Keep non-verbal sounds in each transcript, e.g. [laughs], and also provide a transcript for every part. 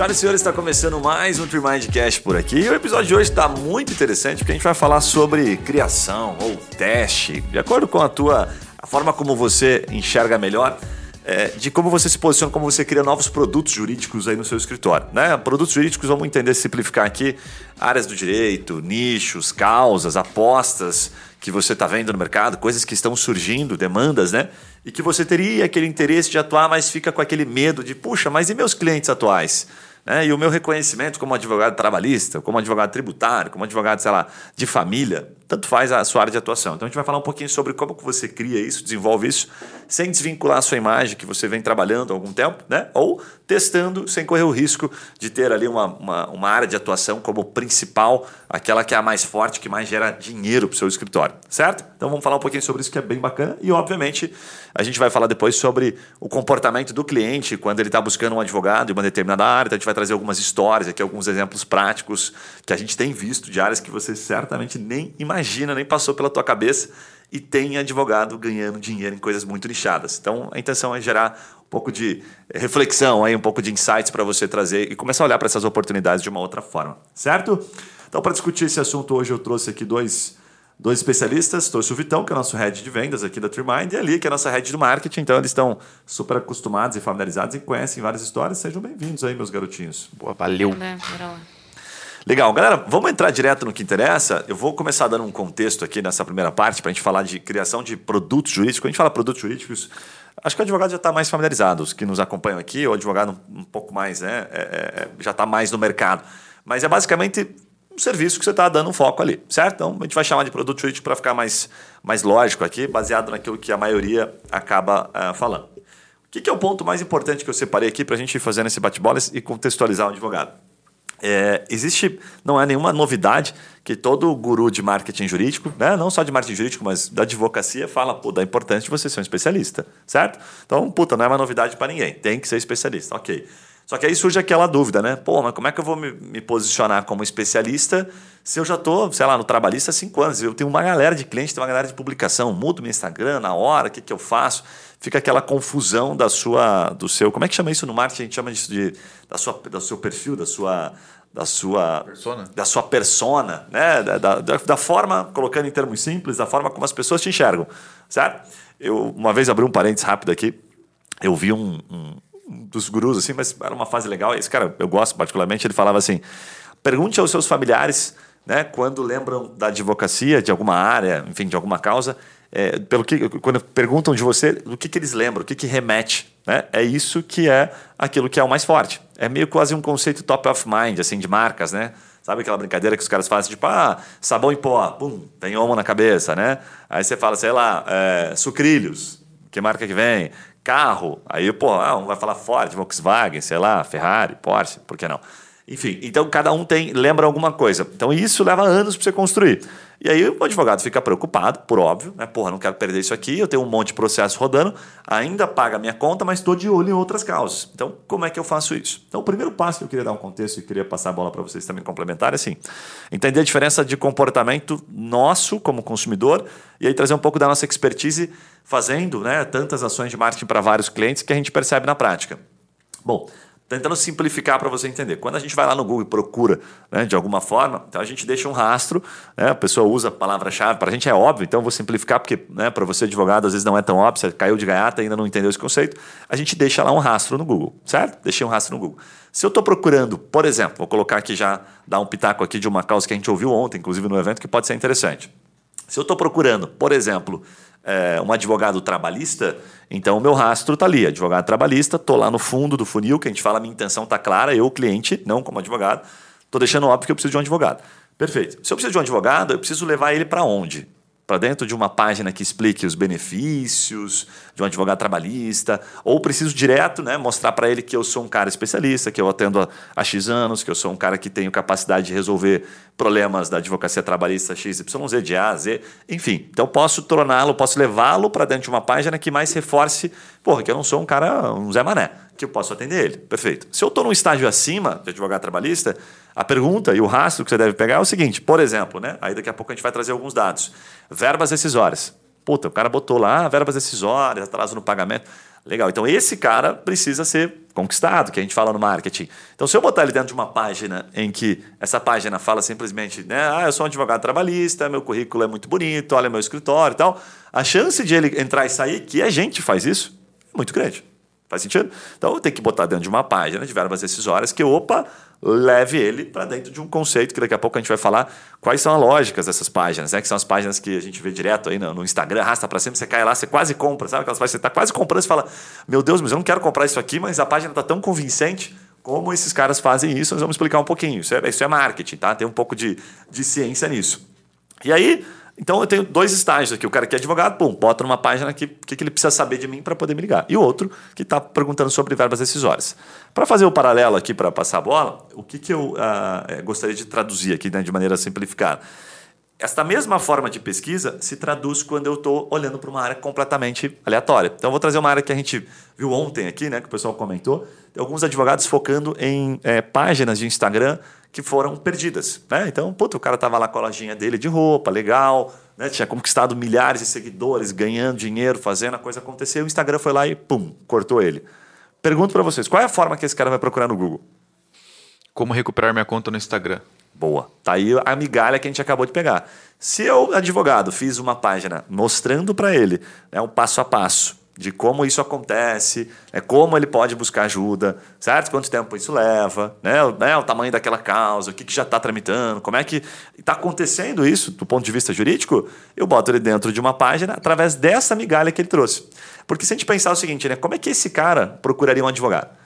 Senhoras e senhores, está começando mais um Trimind Cash por aqui. E o episódio de hoje está muito interessante porque a gente vai falar sobre criação ou teste, de acordo com a tua a forma como você enxerga melhor. É, de como você se posiciona, como você cria novos produtos jurídicos aí no seu escritório. Né? Produtos jurídicos, vamos entender, simplificar aqui, áreas do direito, nichos, causas, apostas que você está vendo no mercado, coisas que estão surgindo, demandas, né? E que você teria aquele interesse de atuar, mas fica com aquele medo de, puxa, mas e meus clientes atuais? Né? E o meu reconhecimento como advogado trabalhista, como advogado tributário, como advogado, sei lá, de família, tanto faz a sua área de atuação. Então a gente vai falar um pouquinho sobre como que você cria isso, desenvolve isso, sem desvincular a sua imagem que você vem trabalhando há algum tempo, né? ou testando sem correr o risco de ter ali uma, uma, uma área de atuação como principal, aquela que é a mais forte, que mais gera dinheiro para o seu escritório, certo? Então vamos falar um pouquinho sobre isso que é bem bacana e, obviamente, a gente vai falar depois sobre o comportamento do cliente quando ele está buscando um advogado em uma determinada área. Então a gente vai trazer algumas histórias aqui, alguns exemplos práticos que a gente tem visto de áreas que você certamente nem imagina, nem passou pela tua cabeça e tem advogado ganhando dinheiro em coisas muito nichadas. Então a intenção é gerar um pouco de reflexão, aí, um pouco de insights para você trazer e começar a olhar para essas oportunidades de uma outra forma, certo? Então, para discutir esse assunto hoje, eu trouxe aqui dois dois especialistas, trouxe o Vitão, que é o nosso head de vendas aqui da Trimind, e ali, que é a nossa head do marketing. Então, eles estão super acostumados e familiarizados e conhecem várias histórias. Sejam bem-vindos aí, meus garotinhos. Boa, valeu. Legal, galera, vamos entrar direto no que interessa. Eu vou começar dando um contexto aqui nessa primeira parte para a gente falar de criação de produtos jurídicos. Quando a gente fala produtos jurídicos, acho que o advogado já está mais familiarizado, os que nos acompanham aqui, o advogado um, pouco mais, né, é, é, já está mais no mercado. Mas é basicamente serviço que você está dando um foco ali, certo? Então a gente vai chamar de produto jurídico para ficar mais, mais lógico aqui, baseado naquilo que a maioria acaba uh, falando. O que, que, é o ponto mais importante que eu separei aqui para a gente ir fazendo esse bate-bola e contextualizar o advogado? É, existe, não é nenhuma novidade que todo guru de marketing jurídico, né, não só de marketing jurídico, mas da advocacia, fala pô, da importância de você ser um especialista, certo? Então, puta, não é uma novidade para ninguém, tem que ser especialista, ok. Só que aí surge aquela dúvida, né? Pô, mas como é que eu vou me, me posicionar como especialista se eu já estou, sei lá, no trabalhista há cinco anos? Eu tenho uma galera de clientes, tenho uma galera de publicação, mudo meu Instagram na hora, o que, que eu faço? Fica aquela confusão da sua, do seu, como é que chama isso no marketing? A gente chama isso de da sua, do seu perfil, da sua, da sua persona, da sua persona, né? Da, da, da, forma, colocando em termos simples, da forma como as pessoas te enxergam, certo? Eu uma vez abri um parênteses rápido aqui, eu vi um, um dos gurus, assim, mas era uma fase legal. Esse cara, eu gosto particularmente, ele falava assim: pergunte aos seus familiares, né, quando lembram da advocacia, de alguma área, enfim, de alguma causa, é, pelo que, quando perguntam de você, do que, que eles lembram, o que, que remete. Né? É isso que é aquilo que é o mais forte. É meio quase um conceito top of mind, assim, de marcas, né? Sabe aquela brincadeira que os caras fazem, tipo, ah, sabão em pó, pum, tem homo na cabeça, né? Aí você fala, sei lá, é, sucrilhos, que marca que vem? carro, aí, pô, ah, um vai falar Ford, Volkswagen, sei lá, Ferrari, Porsche, por que não? Enfim, então cada um tem lembra alguma coisa. Então isso leva anos para você construir. E aí o advogado fica preocupado, por óbvio, né? Porra, não quero perder isso aqui, eu tenho um monte de processo rodando, ainda paga a minha conta, mas estou de olho em outras causas. Então, como é que eu faço isso? Então, o primeiro passo que eu queria dar um contexto e queria passar a bola para vocês também complementar é assim: entender a diferença de comportamento nosso como consumidor e aí trazer um pouco da nossa expertise fazendo né, tantas ações de marketing para vários clientes que a gente percebe na prática. Bom, tentando simplificar para você entender. Quando a gente vai lá no Google e procura né, de alguma forma, então a gente deixa um rastro, né, a pessoa usa a palavra-chave, para a gente é óbvio, então eu vou simplificar, porque né, para você, advogado, às vezes não é tão óbvio, você caiu de gaiata ainda não entendeu esse conceito, a gente deixa lá um rastro no Google, certo? Deixei um rastro no Google. Se eu estou procurando, por exemplo, vou colocar aqui já, dar um pitaco aqui de uma causa que a gente ouviu ontem, inclusive no evento, que pode ser interessante. Se eu estou procurando, por exemplo, é, um advogado trabalhista, então o meu rastro está ali, advogado trabalhista, estou lá no fundo do funil, que a gente fala, minha intenção está clara, eu, cliente, não como advogado, estou deixando óbvio que eu preciso de um advogado. Perfeito. Se eu preciso de um advogado, eu preciso levar ele para onde? Para dentro de uma página que explique os benefícios de um advogado trabalhista, ou preciso direto né, mostrar para ele que eu sou um cara especialista, que eu atendo há X anos, que eu sou um cara que tenho capacidade de resolver problemas da advocacia trabalhista XYZ, de A a Z, enfim. Então posso torná-lo, posso levá-lo para dentro de uma página que mais reforce, porra, que eu não sou um cara, um Zé Mané, que eu posso atender ele. Perfeito. Se eu estou num estágio acima de advogado trabalhista, a pergunta e o rastro que você deve pegar é o seguinte: por exemplo, né? Aí daqui a pouco a gente vai trazer alguns dados. Verbas decisórias. Puta, o cara botou lá verbas decisórias, atraso no pagamento. Legal. Então esse cara precisa ser conquistado, que a gente fala no marketing. Então, se eu botar ele dentro de uma página em que essa página fala simplesmente, né, ah, eu sou um advogado trabalhista, meu currículo é muito bonito, olha meu escritório e tal, a chance de ele entrar e sair, que a gente faz isso, é muito grande. Faz sentido? Então, eu tenho que botar dentro de uma página de verbas decisórias que, opa, leve ele para dentro de um conceito que daqui a pouco a gente vai falar quais são as lógicas dessas páginas, né? Que são as páginas que a gente vê direto aí no, no Instagram, arrasta para cima, você cai lá, você quase compra, sabe? Aquelas páginas você está quase comprando, você fala, meu Deus, mas eu não quero comprar isso aqui, mas a página está tão convincente. Como esses caras fazem isso, nós vamos explicar um pouquinho. Isso é, isso é marketing, tá? Tem um pouco de, de ciência nisso. E aí, então eu tenho dois estágios aqui. O cara que é advogado, pum, bota numa página aqui o que, que ele precisa saber de mim para poder me ligar. E o outro que está perguntando sobre verbas decisórias. Para fazer o paralelo aqui, para passar a bola, o que, que eu uh, gostaria de traduzir aqui né, de maneira simplificada? Esta mesma forma de pesquisa se traduz quando eu estou olhando para uma área completamente aleatória. Então, eu vou trazer uma área que a gente viu ontem aqui, né, que o pessoal comentou. Tem alguns advogados focando em é, páginas de Instagram que foram perdidas. Né? Então, puto, o cara tava lá com a lojinha dele de roupa, legal, né? tinha conquistado milhares de seguidores, ganhando dinheiro, fazendo a coisa acontecer. O Instagram foi lá e, pum, cortou ele. Pergunto para vocês, qual é a forma que esse cara vai procurar no Google? Como recuperar minha conta no Instagram. Boa. Tá aí a migalha que a gente acabou de pegar. Se eu, advogado, fiz uma página mostrando para ele né, um passo a passo, de como isso acontece, né, como ele pode buscar ajuda, certo? Quanto tempo isso leva, né, né o tamanho daquela causa, o que, que já está tramitando, como é que está acontecendo isso do ponto de vista jurídico, eu boto ele dentro de uma página através dessa migalha que ele trouxe. Porque se a gente pensar o seguinte, né, como é que esse cara procuraria um advogado?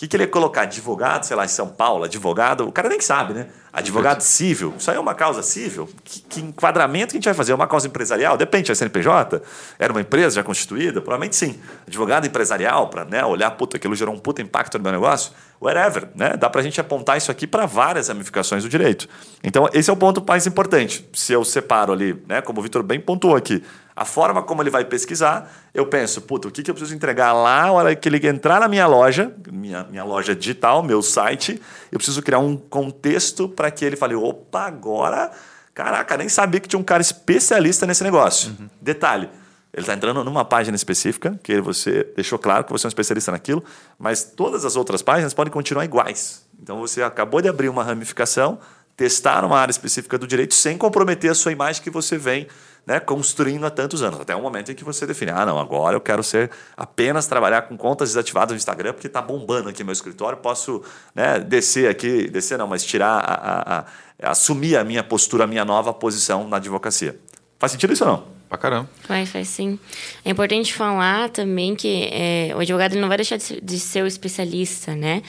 Que, que ele ia colocar? Advogado, sei lá, em São Paulo, advogado, o cara nem sabe, né? Advogado civil, isso aí é uma causa civil? Que, que, enquadramento que a gente vai fazer? É uma causa empresarial? Depende, é CNPJ? Era uma empresa já constituída? Provavelmente sim. Advogado empresarial, para né, olhar, puta, aquilo gerou um puta impacto no meu negócio? Whatever, né? Dá para a gente apontar isso aqui para várias ramificações do direito. Então, esse é o ponto mais importante. Se eu separo ali, né, como o Vitor bem pontuou aqui, a forma como ele vai pesquisar, eu penso, puta, o que, que eu preciso entregar lá na hora que ele entrar na minha loja, minha, minha loja digital, meu site, eu preciso criar um contexto para que ele fale, opa, agora, caraca, nem sabia que tinha um cara especialista nesse negócio. Uhum. Detalhe, ele está entrando numa página específica, que você deixou claro que você é um especialista naquilo, mas todas as outras páginas podem continuar iguais. Então você acabou de abrir uma ramificação, testar uma área específica do direito sem comprometer a sua imagem que você vem né, construindo há tantos anos, até o momento em que você define, ah, não, agora eu quero ser apenas trabalhar com contas desativadas no Instagram, porque está bombando aqui meu escritório, posso né, descer aqui, descer não, mas tirar, a, a, a, assumir a minha postura, a minha nova posição na advocacia. Faz sentido isso ou não? Pra caramba. Faz, faz sim. É importante falar também que é, o advogado não vai deixar de, de ser o especialista, né?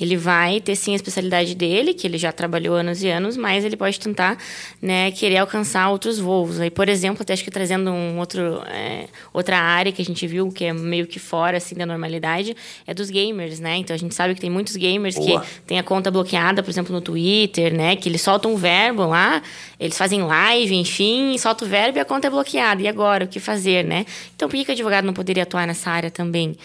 Ele vai ter sim a especialidade dele, que ele já trabalhou anos e anos, mas ele pode tentar né, querer alcançar outros voos. Aí, por exemplo, até acho que trazendo um outro, é, outra área que a gente viu que é meio que fora assim, da normalidade, é dos gamers, né? Então a gente sabe que tem muitos gamers Boa. que têm a conta bloqueada, por exemplo, no Twitter, né? Que eles soltam um verbo lá, eles fazem live, enfim, soltam o verbo e a conta é bloqueada e agora? O que fazer, né? Então, por que, que o advogado não poderia atuar nessa área também?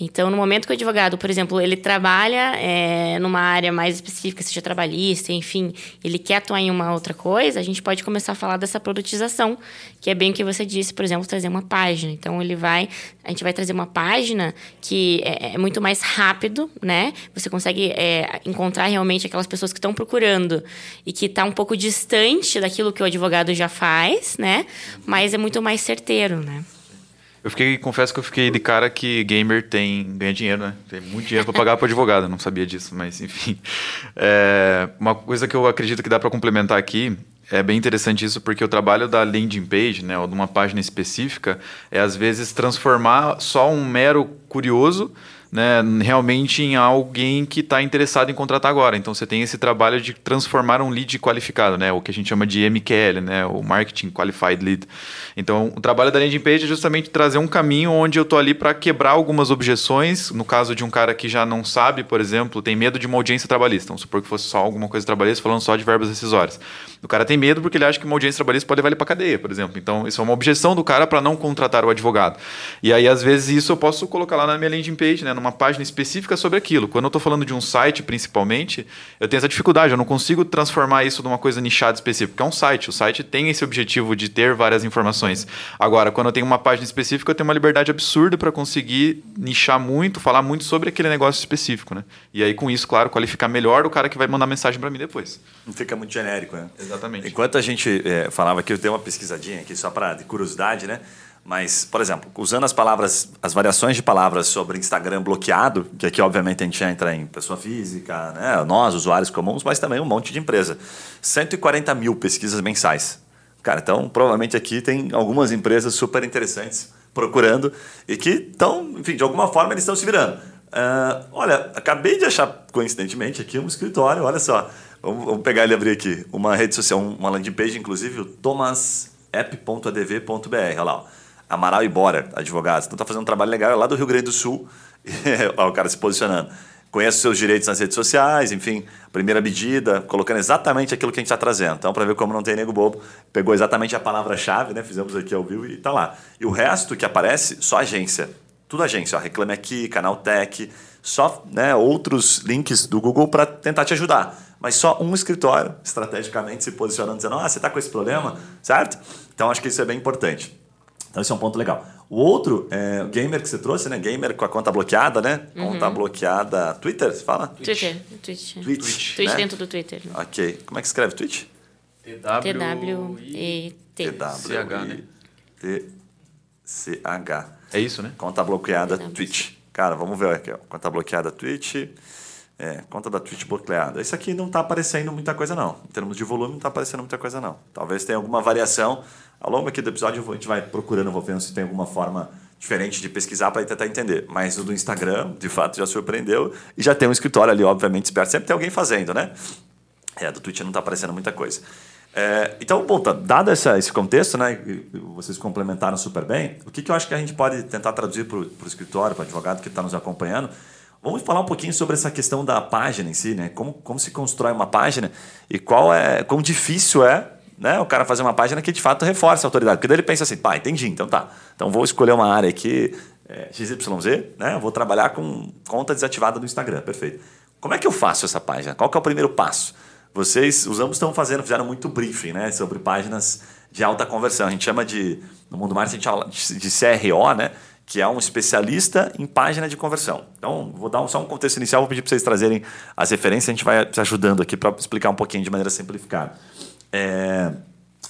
Então, no momento que o advogado, por exemplo, ele trabalha é, numa área mais específica, seja trabalhista, enfim, ele quer atuar em uma outra coisa, a gente pode começar a falar dessa produtização, que é bem o que você disse, por exemplo, trazer uma página. Então, ele vai, a gente vai trazer uma página que é, é muito mais rápido, né? Você consegue é, encontrar realmente aquelas pessoas que estão procurando e que está um pouco distante daquilo que o advogado já faz, né? Mas é muito mais certeiro, né? Eu fiquei, confesso que eu fiquei de cara que gamer tem ganha dinheiro, né? Tem muito dinheiro para pagar para advogado, não sabia disso, mas enfim. É, uma coisa que eu acredito que dá para complementar aqui é bem interessante isso porque o trabalho da landing page, né, ou de uma página específica, é às vezes transformar só um mero curioso né, realmente em alguém que está interessado em contratar agora. Então você tem esse trabalho de transformar um lead qualificado, né, o que a gente chama de MQL, né, o Marketing Qualified Lead. Então o trabalho da landing page é justamente trazer um caminho onde eu estou ali para quebrar algumas objeções. No caso de um cara que já não sabe, por exemplo, tem medo de uma audiência trabalhista. Vamos supor que fosse só alguma coisa trabalhista falando só de verbas decisórias. O cara tem medo porque ele acha que uma audiência trabalhista pode levar ele para cadeia, por exemplo. Então isso é uma objeção do cara para não contratar o advogado. E aí às vezes isso eu posso colocar lá na minha landing page, né, numa página específica sobre aquilo. Quando eu estou falando de um site, principalmente, eu tenho essa dificuldade, eu não consigo transformar isso numa coisa nichada específica, porque é um site. O site tem esse objetivo de ter várias informações. Agora, quando eu tenho uma página específica, eu tenho uma liberdade absurda para conseguir nichar muito, falar muito sobre aquele negócio específico, né? E aí, com isso, claro, qualificar melhor o cara que vai mandar mensagem para mim depois. Não fica muito genérico, né? Exatamente. Enquanto a gente é, falava aqui, eu dei uma pesquisadinha aqui só para de curiosidade, né? Mas, por exemplo, usando as palavras, as variações de palavras sobre Instagram bloqueado, que aqui obviamente a gente entra em pessoa física, né? nós, usuários comuns, mas também um monte de empresa. 140 mil pesquisas mensais. Cara, então provavelmente aqui tem algumas empresas super interessantes procurando e que estão, enfim, de alguma forma eles estão se virando. Uh, olha, acabei de achar, coincidentemente, aqui um escritório, olha só. Vamos, vamos pegar ele e abrir aqui. Uma rede social, uma landing page, inclusive, o thomasapp.adv.br. Olha lá. Ó. Amaral e Bora, advogados. Então está fazendo um trabalho legal, é lá do Rio Grande do Sul. [laughs] Olha o cara se posicionando. Conhece os seus direitos nas redes sociais, enfim, primeira medida, colocando exatamente aquilo que a gente está trazendo. Então, para ver como não tem nego bobo, pegou exatamente a palavra-chave, né? Fizemos aqui ao vivo e está lá. E o resto que aparece, só agência. Tudo agência, ó, Reclame Aqui, Canal Tech, só né, outros links do Google para tentar te ajudar. Mas só um escritório, estrategicamente, se posicionando, dizendo: Ah, você está com esse problema, certo? Então, acho que isso é bem importante. Então, esse é um ponto legal. O outro, é, o gamer que você trouxe, né? Gamer com a conta bloqueada, né? Uhum. Conta bloqueada. Twitter, você fala? Twitter. Twitch. Twitch, Twitch, Twitch né? dentro do Twitter. Né? Ok. Como é que escreve Twitch? T-W-E-T. T-W-E-T. T-C-H. É isso, né? Conta bloqueada. Twitch. Cara, vamos ver aqui. Ó. Conta bloqueada Twitch. É, conta da Twitch bloqueada. Isso aqui não está aparecendo muita coisa, não. Em termos de volume, não está aparecendo muita coisa, não. Talvez tenha alguma variação. Ao longo aqui do episódio, a gente vai procurando, vou vendo se tem alguma forma diferente de pesquisar para tentar entender. Mas o do Instagram, de fato, já surpreendeu. E já tem um escritório ali, obviamente, esperto. Sempre tem alguém fazendo, né? É, do Twitch não está aparecendo muita coisa. É, então, bom, tá, dado essa, esse contexto, né, vocês complementaram super bem, o que, que eu acho que a gente pode tentar traduzir para o escritório, para o advogado que está nos acompanhando, Vamos falar um pouquinho sobre essa questão da página em si, né? Como, como se constrói uma página e qual é, quão difícil é né, o cara fazer uma página que de fato reforce a autoridade. Porque daí ele pensa assim, pá, entendi, então tá. Então vou escolher uma área aqui, é, XYZ, né? Vou trabalhar com conta desativada do Instagram, perfeito. Como é que eu faço essa página? Qual que é o primeiro passo? Vocês, os ambos estão fazendo, fizeram muito briefing, né? Sobre páginas de alta conversão. A gente chama de, no mundo marketing, a gente fala de, CRO, né? que é um especialista em página de conversão. Então, vou dar só um contexto inicial, vou pedir para vocês trazerem as referências, a gente vai se ajudando aqui para explicar um pouquinho de maneira simplificada. É,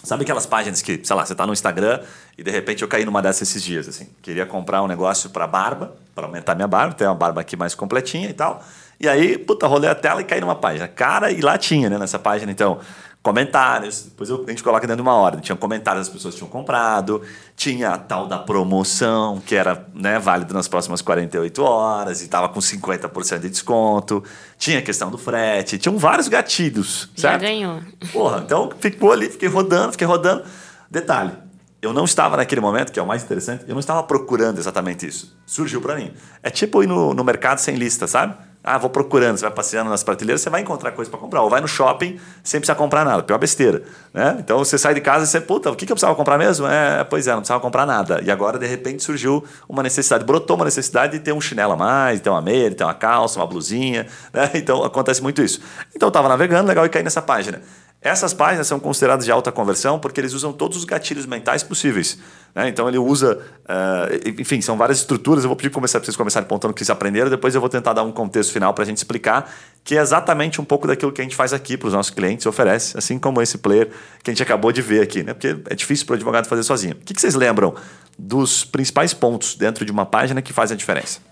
sabe aquelas páginas que, sei lá, você está no Instagram e de repente eu caí numa dessas esses dias, assim, queria comprar um negócio para barba, para aumentar minha barba, ter uma barba aqui mais completinha e tal. E aí, puta, rolei a tela e caí numa página. Cara, e lá tinha, né, nessa página, então, comentários, depois eu, a gente coloca dentro de uma ordem. Tinha comentários das pessoas que tinham comprado, tinha a tal da promoção, que era né, válida nas próximas 48 horas e estava com 50% de desconto. Tinha a questão do frete, tinham vários gatilhos. Já certo? ganhou. Porra, então ficou ali, fiquei rodando, fiquei rodando. Detalhe, eu não estava naquele momento, que é o mais interessante, eu não estava procurando exatamente isso. Surgiu para mim. É tipo ir no, no mercado sem lista, sabe? Ah, vou procurando, você vai passeando nas prateleiras, você vai encontrar coisa para comprar. Ou vai no shopping sem precisar comprar nada, pior besteira. Né? Então você sai de casa e você, puta, o que, que eu precisava comprar mesmo? É, pois é, não precisava comprar nada. E agora, de repente, surgiu uma necessidade, brotou uma necessidade de ter um chinelo a mais, de ter uma meia, de ter uma calça, uma blusinha. Né? [laughs] Então acontece muito isso. Então eu estava navegando, legal, e caí nessa página. Essas páginas são consideradas de alta conversão porque eles usam todos os gatilhos mentais possíveis. Né? Então ele usa, uh, enfim, são várias estruturas. Eu vou pedir para vocês começarem apontando o que vocês aprenderam, depois eu vou tentar dar um contexto final para a gente explicar, que é exatamente um pouco daquilo que a gente faz aqui para os nossos clientes, oferece, assim como esse player que a gente acabou de ver aqui, né? porque é difícil para o advogado fazer sozinho. O que, que vocês lembram dos principais pontos dentro de uma página que fazem a diferença?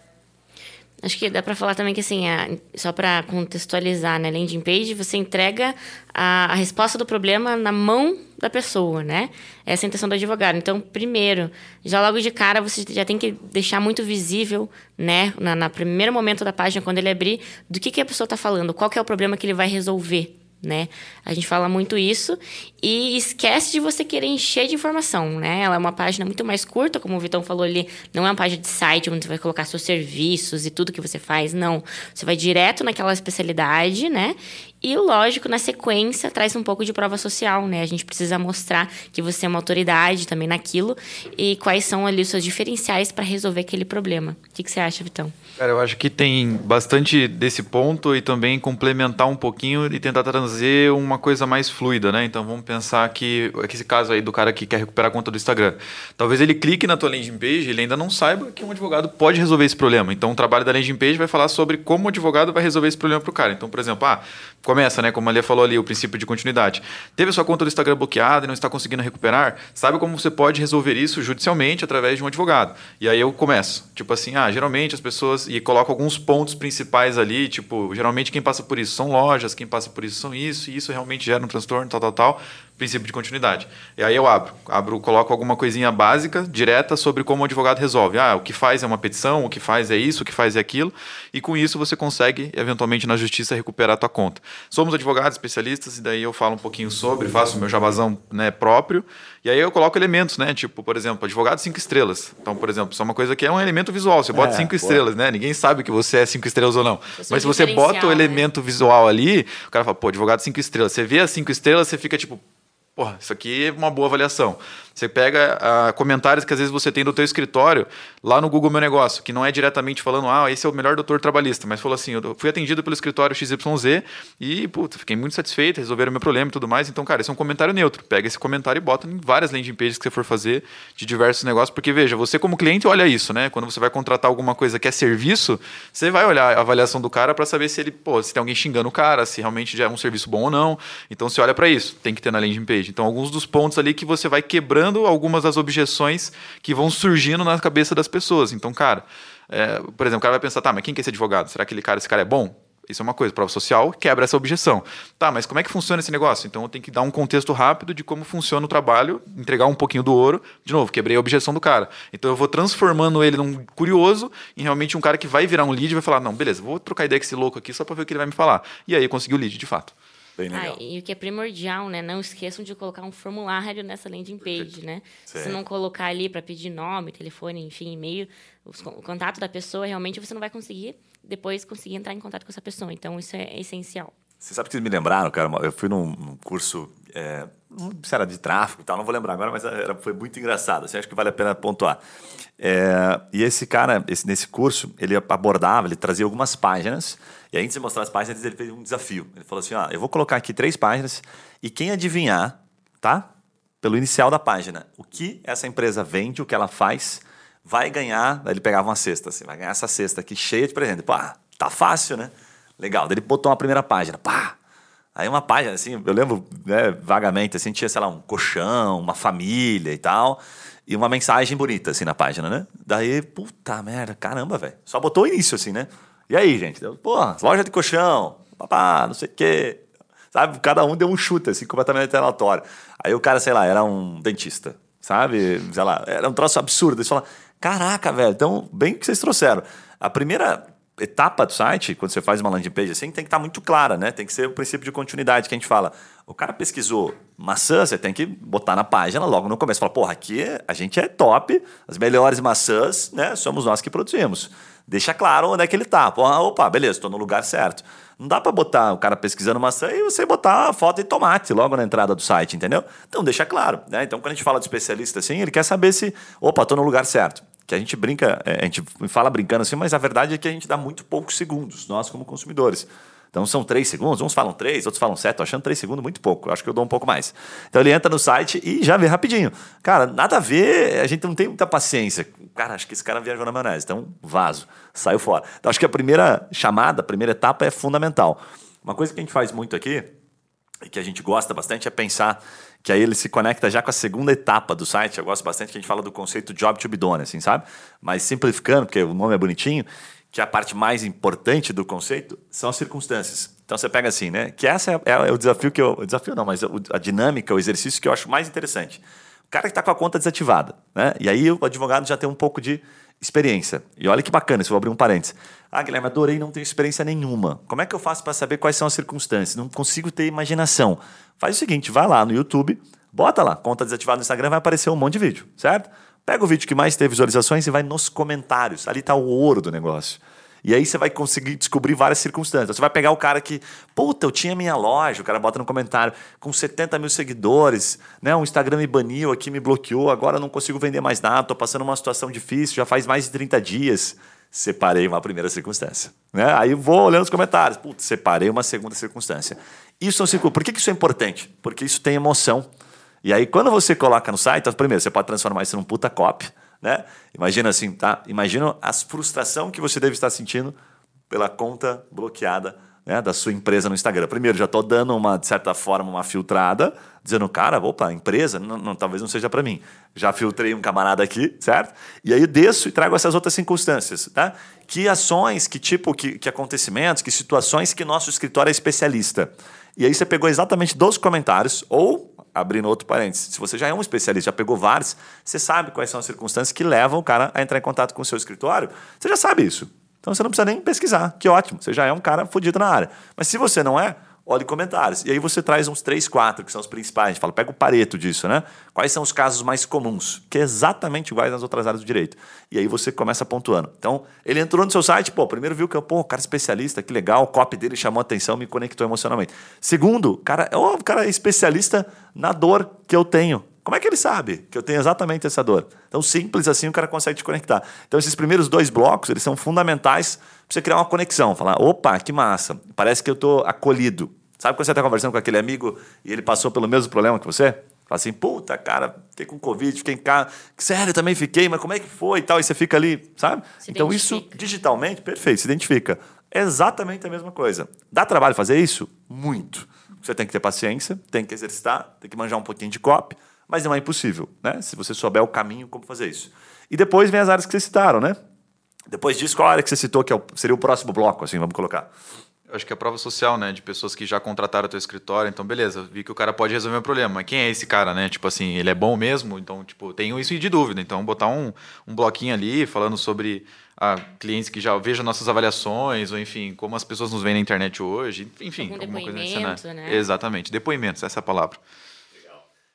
Acho que dá para falar também que, assim, a, só para contextualizar, né? Landing page, você entrega a, a, resposta do problema na mão da pessoa, né? Essa é a intenção do advogado. Então, primeiro, já logo de cara, você já tem que deixar muito visível, né? Na, na primeiro momento da página, quando ele abrir, do que, que a pessoa está falando, qual é o problema que ele vai resolver, né? A gente fala muito isso e esquece de você querer encher de informação, né? Ela é uma página muito mais curta, como o Vitão falou ali, não é uma página de site onde você vai colocar seus serviços e tudo que você faz, não. Você vai direto naquela especialidade, né? E, lógico, na sequência, traz um pouco de prova social, né? A gente precisa mostrar que você é uma autoridade também naquilo e quais são ali os seus diferenciais para resolver aquele problema. O que, que você acha, Vitão? Cara, eu acho que tem bastante desse ponto e também complementar um pouquinho e tentar trazer uma coisa mais fluida, né? Então vamos pensar que, esse caso aí do cara que quer recuperar a conta do Instagram. Talvez ele clique na tua landing page e ele ainda não saiba que um advogado pode resolver esse problema. Então o trabalho da landing page vai falar sobre como o advogado vai resolver esse problema para o cara. Então, por exemplo, ah, começa, né? Como a Lia falou ali, o princípio de continuidade. Teve sua conta do Instagram bloqueada e não está conseguindo recuperar? Sabe como você pode resolver isso judicialmente através de um advogado? E aí eu começo. Tipo assim, ah, geralmente as pessoas e coloco alguns pontos principais ali, tipo, geralmente quem passa por isso são lojas, quem passa por isso são isso, e isso realmente gera um transtorno, tal, tal, tal, princípio de continuidade. E aí eu abro, abro, coloco alguma coisinha básica, direta, sobre como o advogado resolve. Ah, o que faz é uma petição, o que faz é isso, o que faz é aquilo, e com isso você consegue, eventualmente, na justiça, recuperar a tua conta. Somos advogados especialistas, e daí eu falo um pouquinho sobre, faço o meu jabazão né, próprio, e aí eu coloco elementos, né? Tipo, por exemplo, advogado cinco estrelas. Então, por exemplo, isso é uma coisa que é um elemento visual. Você bota é, cinco estrelas, né? Ninguém sabe que você é cinco estrelas ou não. Mas se você bota o né? elemento visual ali, o cara fala, pô, advogado cinco estrelas. Você vê as cinco estrelas, você fica tipo, porra, isso aqui é uma boa avaliação. Você pega uh, comentários que às vezes você tem do teu escritório lá no Google Meu Negócio, que não é diretamente falando, ah, esse é o melhor doutor trabalhista, mas falou assim, eu fui atendido pelo escritório XYZ e, puta, fiquei muito satisfeito, resolveram meu problema e tudo mais. Então, cara, esse é um comentário neutro. Pega esse comentário e bota em várias landing pages que você for fazer de diversos negócios, porque veja, você como cliente olha isso, né? Quando você vai contratar alguma coisa que é serviço, você vai olhar a avaliação do cara para saber se ele, pô, se tem alguém xingando o cara, se realmente já é um serviço bom ou não. Então, você olha para isso, tem que ter na landing page. Então, alguns dos pontos ali que você vai quebrando algumas das objeções que vão surgindo na cabeça das pessoas. Então, cara, é, por exemplo, o cara vai pensar, tá, mas quem que é esse advogado? Será que aquele cara, esse cara é bom? Isso é uma coisa, prova social quebra essa objeção. Tá, mas como é que funciona esse negócio? Então eu tenho que dar um contexto rápido de como funciona o trabalho, entregar um pouquinho do ouro. De novo, quebrei a objeção do cara. Então eu vou transformando ele num curioso em realmente um cara que vai virar um lead e vai falar: não, beleza, vou trocar ideia com esse louco aqui só para ver o que ele vai me falar. E aí conseguiu o lead de fato. Ah, e o que é primordial, né? Não esqueçam de colocar um formulário nessa landing page, né? Sim. Se não colocar ali para pedir nome, telefone, enfim, e-mail, o contato da pessoa, realmente você não vai conseguir depois conseguir entrar em contato com essa pessoa. Então, isso é essencial. Você sabe que me lembraram, cara? Eu fui num, curso, é, não sei se era de tráfego e tal, não vou lembrar agora, mas era, foi muito engraçado. Assim, acho que vale a pena pontuar. É, e esse cara, esse, nesse curso, ele abordava, ele trazia algumas páginas e antes de mostrar as páginas, ele fez um desafio. Ele falou assim: ó, eu vou colocar aqui três páginas e quem adivinhar, tá? Pelo inicial da página, o que essa empresa vende, o que ela faz, vai ganhar. Daí ele pegava uma cesta, assim, vai ganhar essa cesta aqui cheia de presente. Pá, tá fácil, né? Legal. Daí ele botou uma primeira página, pá. Aí uma página, assim, eu lembro né, vagamente, assim, tinha, sei lá, um colchão, uma família e tal e uma mensagem bonita, assim, na página, né? Daí, puta merda, caramba, velho. Só botou o início, assim, né? E aí, gente? Pô, loja de colchão, papá, não sei o quê. Sabe? Cada um deu um chute, assim, completamente aleatório. Aí o cara, sei lá, era um dentista, sabe? Sei lá, era um troço absurdo. Eles falam, caraca, velho, então, bem que vocês trouxeram. A primeira etapa do site, quando você faz uma landing page assim, tem que estar tá muito clara, né? Tem que ser o princípio de continuidade que a gente fala. O cara pesquisou maçã, você tem que botar na página logo no começo. Fala, porra, aqui a gente é top, as melhores maçãs, né? Somos nós que produzimos. Deixa claro onde é que ele tá. Pô, opa, beleza, estou no lugar certo. Não dá para botar o cara pesquisando maçã e você botar a foto de tomate logo na entrada do site, entendeu? Então deixa claro, né? Então quando a gente fala de especialista assim, ele quer saber se, opa, estou no lugar certo. Que a gente brinca, é, a gente fala brincando assim, mas a verdade é que a gente dá muito poucos segundos, nós como consumidores. Então são três segundos, uns falam três, outros falam sete, tô achando três segundos muito pouco, acho que eu dou um pouco mais. Então ele entra no site e já vê rapidinho. Cara, nada a ver, a gente não tem muita paciência. Cara, acho que esse cara viajou na maionese, então vaso, saiu fora. Então acho que a primeira chamada, a primeira etapa é fundamental. Uma coisa que a gente faz muito aqui, e que a gente gosta bastante, é pensar que aí ele se conecta já com a segunda etapa do site. Eu gosto bastante que a gente fala do conceito job to be done, assim, sabe? Mas simplificando, porque o nome é bonitinho, que a parte mais importante do conceito são as circunstâncias. Então você pega assim, né? Que essa é, é o desafio que eu. O desafio não, mas a dinâmica, o exercício que eu acho mais interessante. O cara que está com a conta desativada, né? E aí o advogado já tem um pouco de experiência. E olha que bacana, isso eu abrir um parênteses. Ah, Guilherme, adorei, não tenho experiência nenhuma. Como é que eu faço para saber quais são as circunstâncias? Não consigo ter imaginação. Faz o seguinte, vai lá no YouTube, bota lá, conta desativada no Instagram, vai aparecer um monte de vídeo, certo? Pega o vídeo que mais teve visualizações e vai nos comentários. Ali está o ouro do negócio. E aí você vai conseguir descobrir várias circunstâncias. Você vai pegar o cara que, puta, eu tinha minha loja, o cara bota no comentário, com 70 mil seguidores, né? O Instagram me baniu aqui, me bloqueou, agora não consigo vender mais nada, estou passando uma situação difícil, já faz mais de 30 dias. Separei uma primeira circunstância. Né? Aí vou olhando os comentários. Putz, separei uma segunda circunstância. Isso é um ciclo. Por que isso é importante? Porque isso tem emoção. E aí, quando você coloca no site, primeiro, você pode transformar isso num puta copy, né? Imagina assim, tá? Imagina a frustração que você deve estar sentindo pela conta bloqueada né, da sua empresa no Instagram. Primeiro, já estou dando uma, de certa forma, uma filtrada, dizendo, cara, opa, empresa, não, não, talvez não seja para mim. Já filtrei um camarada aqui, certo? E aí desço e trago essas outras circunstâncias, tá? Que ações, que tipo, que, que acontecimentos, que situações que nosso escritório é especialista. E aí você pegou exatamente dos comentários, ou abrindo outro parênteses, se você já é um especialista, já pegou vários, você sabe quais são as circunstâncias que levam o cara a entrar em contato com o seu escritório. Você já sabe isso. Então você não precisa nem pesquisar, que ótimo, você já é um cara fodido na área. Mas se você não é, olhe comentários. E aí você traz uns três, quatro, que são os principais. A gente fala, pega o pareto disso, né? Quais são os casos mais comuns, que é exatamente iguais nas outras áreas do direito. E aí você começa pontuando. Então, ele entrou no seu site, pô, primeiro viu que eu, pô, cara especialista, que legal, o copy dele chamou atenção, me conectou emocionalmente. Segundo, cara, é um cara especialista na dor que eu tenho. Como é que ele sabe que eu tenho exatamente essa dor? Então, simples assim, o cara consegue te conectar. Então, esses primeiros dois blocos, eles são fundamentais para você criar uma conexão. Falar, opa, que massa, parece que eu estou acolhido. Sabe quando você está conversando com aquele amigo e ele passou pelo mesmo problema que você? Fala assim, puta, cara, fiquei com Covid, fiquei em casa. Sério, também fiquei, mas como é que foi e tal? E você fica ali, sabe? Se então, isso digitalmente, perfeito, se identifica. É exatamente a mesma coisa. Dá trabalho fazer isso? Muito. Você tem que ter paciência, tem que exercitar, tem que manjar um pouquinho de copy, mas não é impossível, né? Se você souber o caminho, como fazer isso. E depois vem as áreas que vocês citaram, né? Depois disso, qual área que você citou que é seria o próximo bloco, assim, vamos colocar? Acho que é a prova social, né? De pessoas que já contrataram o teu escritório. Então, beleza, vi que o cara pode resolver o problema. Mas quem é esse cara, né? Tipo assim, ele é bom mesmo? Então, tipo, tenho isso de dúvida. Então, botar um, um bloquinho ali falando sobre ah, clientes que já vejam nossas avaliações, ou enfim, como as pessoas nos veem na internet hoje. Enfim, alguma coisa nesse né? Exatamente, depoimentos, essa é a palavra.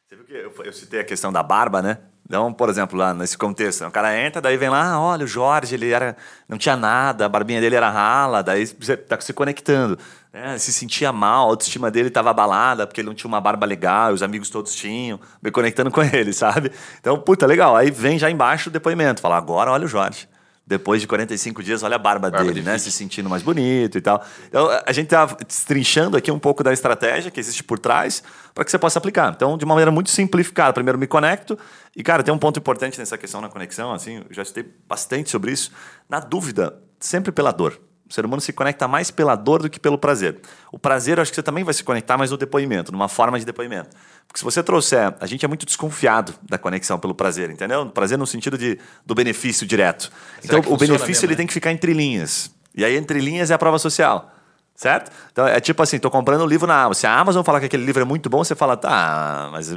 Você viu que eu, eu citei a questão da barba, né? Então, por exemplo, lá nesse contexto, o cara entra, daí vem lá, ah, olha, o Jorge, ele era, não tinha nada, a barbinha dele era rala, daí você está se conectando. Né? Se sentia mal, a autoestima dele estava abalada, porque ele não tinha uma barba legal, os amigos todos tinham, me conectando [laughs] com ele, sabe? Então, puta, legal. Aí vem já embaixo o depoimento, fala, agora olha o Jorge depois de 45 dias, olha a barba, barba dele, né? Se sentindo mais bonito e tal. Então, a gente está destrinchando aqui um pouco da estratégia que existe por trás para que você possa aplicar. Então, de uma maneira muito simplificada. Primeiro, me conecto. E, cara, tem um ponto importante nessa questão da conexão, assim, eu já estudei bastante sobre isso. Na dúvida, sempre pela dor. O ser humano se conecta mais pela dor do que pelo prazer. O prazer, eu acho que você também vai se conectar mais no depoimento, numa forma de depoimento. Porque se você trouxer. A gente é muito desconfiado da conexão pelo prazer, entendeu? Prazer no sentido de, do benefício direto. Será então, o benefício mesmo, ele né? tem que ficar entre linhas. E aí, entre linhas, é a prova social. Certo? Então é tipo assim, tô comprando um livro na Amazon. Se a Amazon falar que aquele livro é muito bom, você fala, tá, mas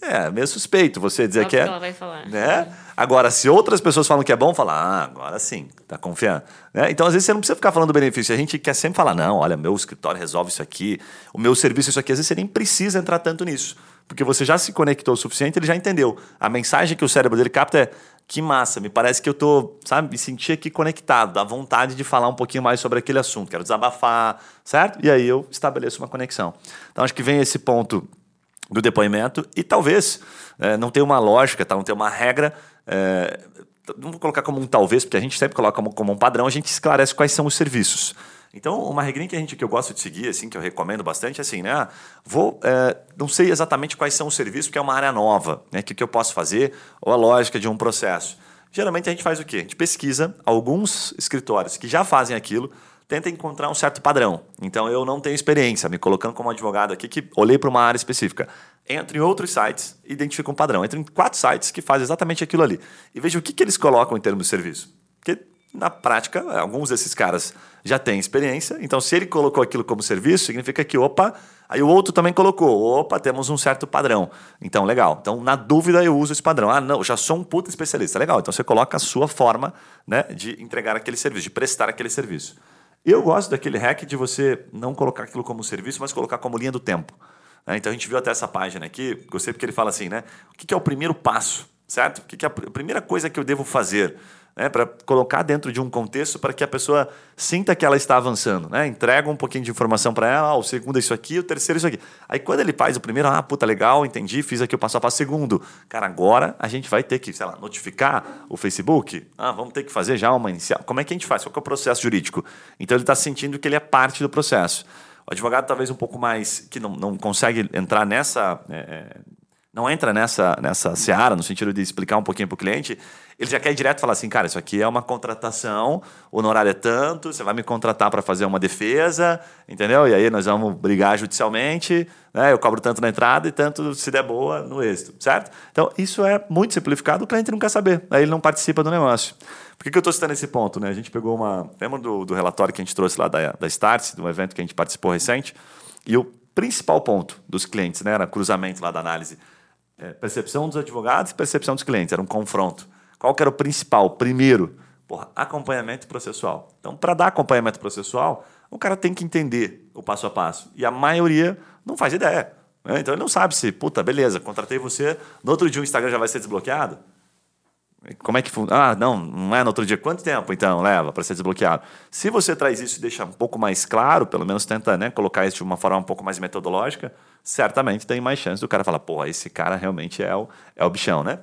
é meio suspeito você dizer que é. ela vai falar. Né? Agora, se outras pessoas falam que é bom, fala, ah, agora sim, tá confiando. Né? Então, às vezes, você não precisa ficar falando do benefício. A gente quer sempre falar, não, olha, meu escritório resolve isso aqui, o meu serviço é isso aqui. Às vezes você nem precisa entrar tanto nisso. Porque você já se conectou o suficiente, ele já entendeu. A mensagem que o cérebro dele capta é que massa, me parece que eu tô, sabe, me senti aqui conectado, dá vontade de falar um pouquinho mais sobre aquele assunto, quero desabafar, certo? E aí eu estabeleço uma conexão. Então acho que vem esse ponto do depoimento e talvez é, não tenha uma lógica, tá? não tenha uma regra. É, não vou colocar como um talvez, porque a gente sempre coloca como, como um padrão, a gente esclarece quais são os serviços. Então, uma regrinha que a gente que eu gosto de seguir, assim, que eu recomendo bastante, é assim, né? Ah, vou, é, não sei exatamente quais são os serviços, porque é uma área nova, né? O que, que eu posso fazer, ou a lógica de um processo. Geralmente a gente faz o quê? A gente pesquisa alguns escritórios que já fazem aquilo, tenta encontrar um certo padrão. Então, eu não tenho experiência, me colocando como advogado aqui, que olhei para uma área específica. Entro em outros sites e identifico um padrão. Entro em quatro sites que fazem exatamente aquilo ali. E vejo o que, que eles colocam em termos de serviço. Porque na prática, alguns desses caras já têm experiência. Então, se ele colocou aquilo como serviço, significa que, opa, aí o outro também colocou, opa, temos um certo padrão. Então, legal. Então, na dúvida, eu uso esse padrão. Ah, não, já sou um puta especialista. Legal. Então, você coloca a sua forma né, de entregar aquele serviço, de prestar aquele serviço. Eu gosto daquele hack de você não colocar aquilo como serviço, mas colocar como linha do tempo. Né? Então, a gente viu até essa página aqui, gostei porque ele fala assim, né? O que é o primeiro passo, certo? O que é a primeira coisa que eu devo fazer? né, para colocar dentro de um contexto para que a pessoa sinta que ela está avançando. Né? Entrega um pouquinho de informação para ela, ah, o segundo é isso aqui, o terceiro é isso aqui. Aí quando ele faz o primeiro, ah, puta, legal, entendi, fiz aqui o passo a passo. Segundo, cara, agora a gente vai ter que, sei lá, notificar o Facebook. Ah, vamos ter que fazer já uma inicial. Como é que a gente faz? Qual é o processo jurídico? Então ele está sentindo que ele é parte do processo. O advogado talvez um pouco mais que não, não consegue entrar nessa é, não entra nessa, nessa seara, no sentido de explicar um pouquinho para o cliente, ele já quer ir direto falar assim, cara, isso aqui é uma contratação, o honorário é tanto, você vai me contratar para fazer uma defesa, entendeu? E aí nós vamos brigar judicialmente, né? eu cobro tanto na entrada e tanto, se der boa, no êxito, certo? Então, isso é muito simplificado, o cliente não quer saber, aí ele não participa do negócio. Por que, que eu estou citando esse ponto? Né? A gente pegou uma... Lembra do, do relatório que a gente trouxe lá da, da Starts, de um evento que a gente participou recente? E o principal ponto dos clientes, né, era cruzamento lá da análise, é, percepção dos advogados e percepção dos clientes, era um confronto. Qual que era o principal? Primeiro, porra, acompanhamento processual. Então, para dar acompanhamento processual, o cara tem que entender o passo a passo. E a maioria não faz ideia. Né? Então, ele não sabe se, puta, beleza, contratei você, no outro dia o Instagram já vai ser desbloqueado. Como é que funciona? Ah, não, não é no outro dia. Quanto tempo então leva para ser desbloqueado? Se você traz isso e deixa um pouco mais claro, pelo menos tenta né, colocar isso de uma forma um pouco mais metodológica, certamente tem mais chance do cara falar, pô, esse cara realmente é o, é o bichão, né?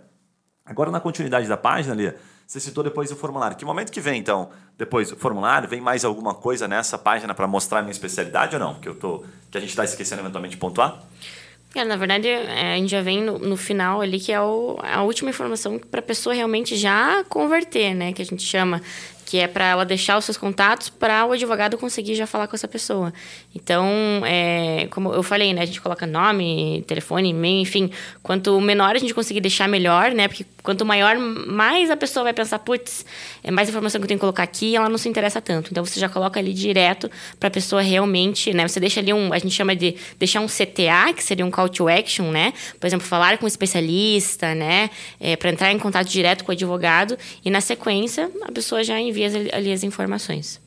Agora, na continuidade da página ali, você citou depois o formulário. Que momento que vem, então, depois o formulário? Vem mais alguma coisa nessa página para mostrar a minha especialidade ou não? Que, eu tô, que a gente está esquecendo eventualmente de pontuar? É, na verdade, é, a gente já vem no, no final ali, que é o, a última informação para a pessoa realmente já converter, né? Que a gente chama que é para ela deixar os seus contatos para o advogado conseguir já falar com essa pessoa. Então, é, como eu falei, né, a gente coloca nome, telefone, e-mail, enfim, quanto menor a gente conseguir deixar melhor, né? Porque quanto maior, mais a pessoa vai pensar, putz, é mais informação que eu tenho que colocar aqui, ela não se interessa tanto. Então você já coloca ali direto para a pessoa realmente, né? Você deixa ali um, a gente chama de deixar um CTA, que seria um call to action, né? Por exemplo, falar com um especialista, né? É, para entrar em contato direto com o advogado e na sequência a pessoa já envia envia ali as informações.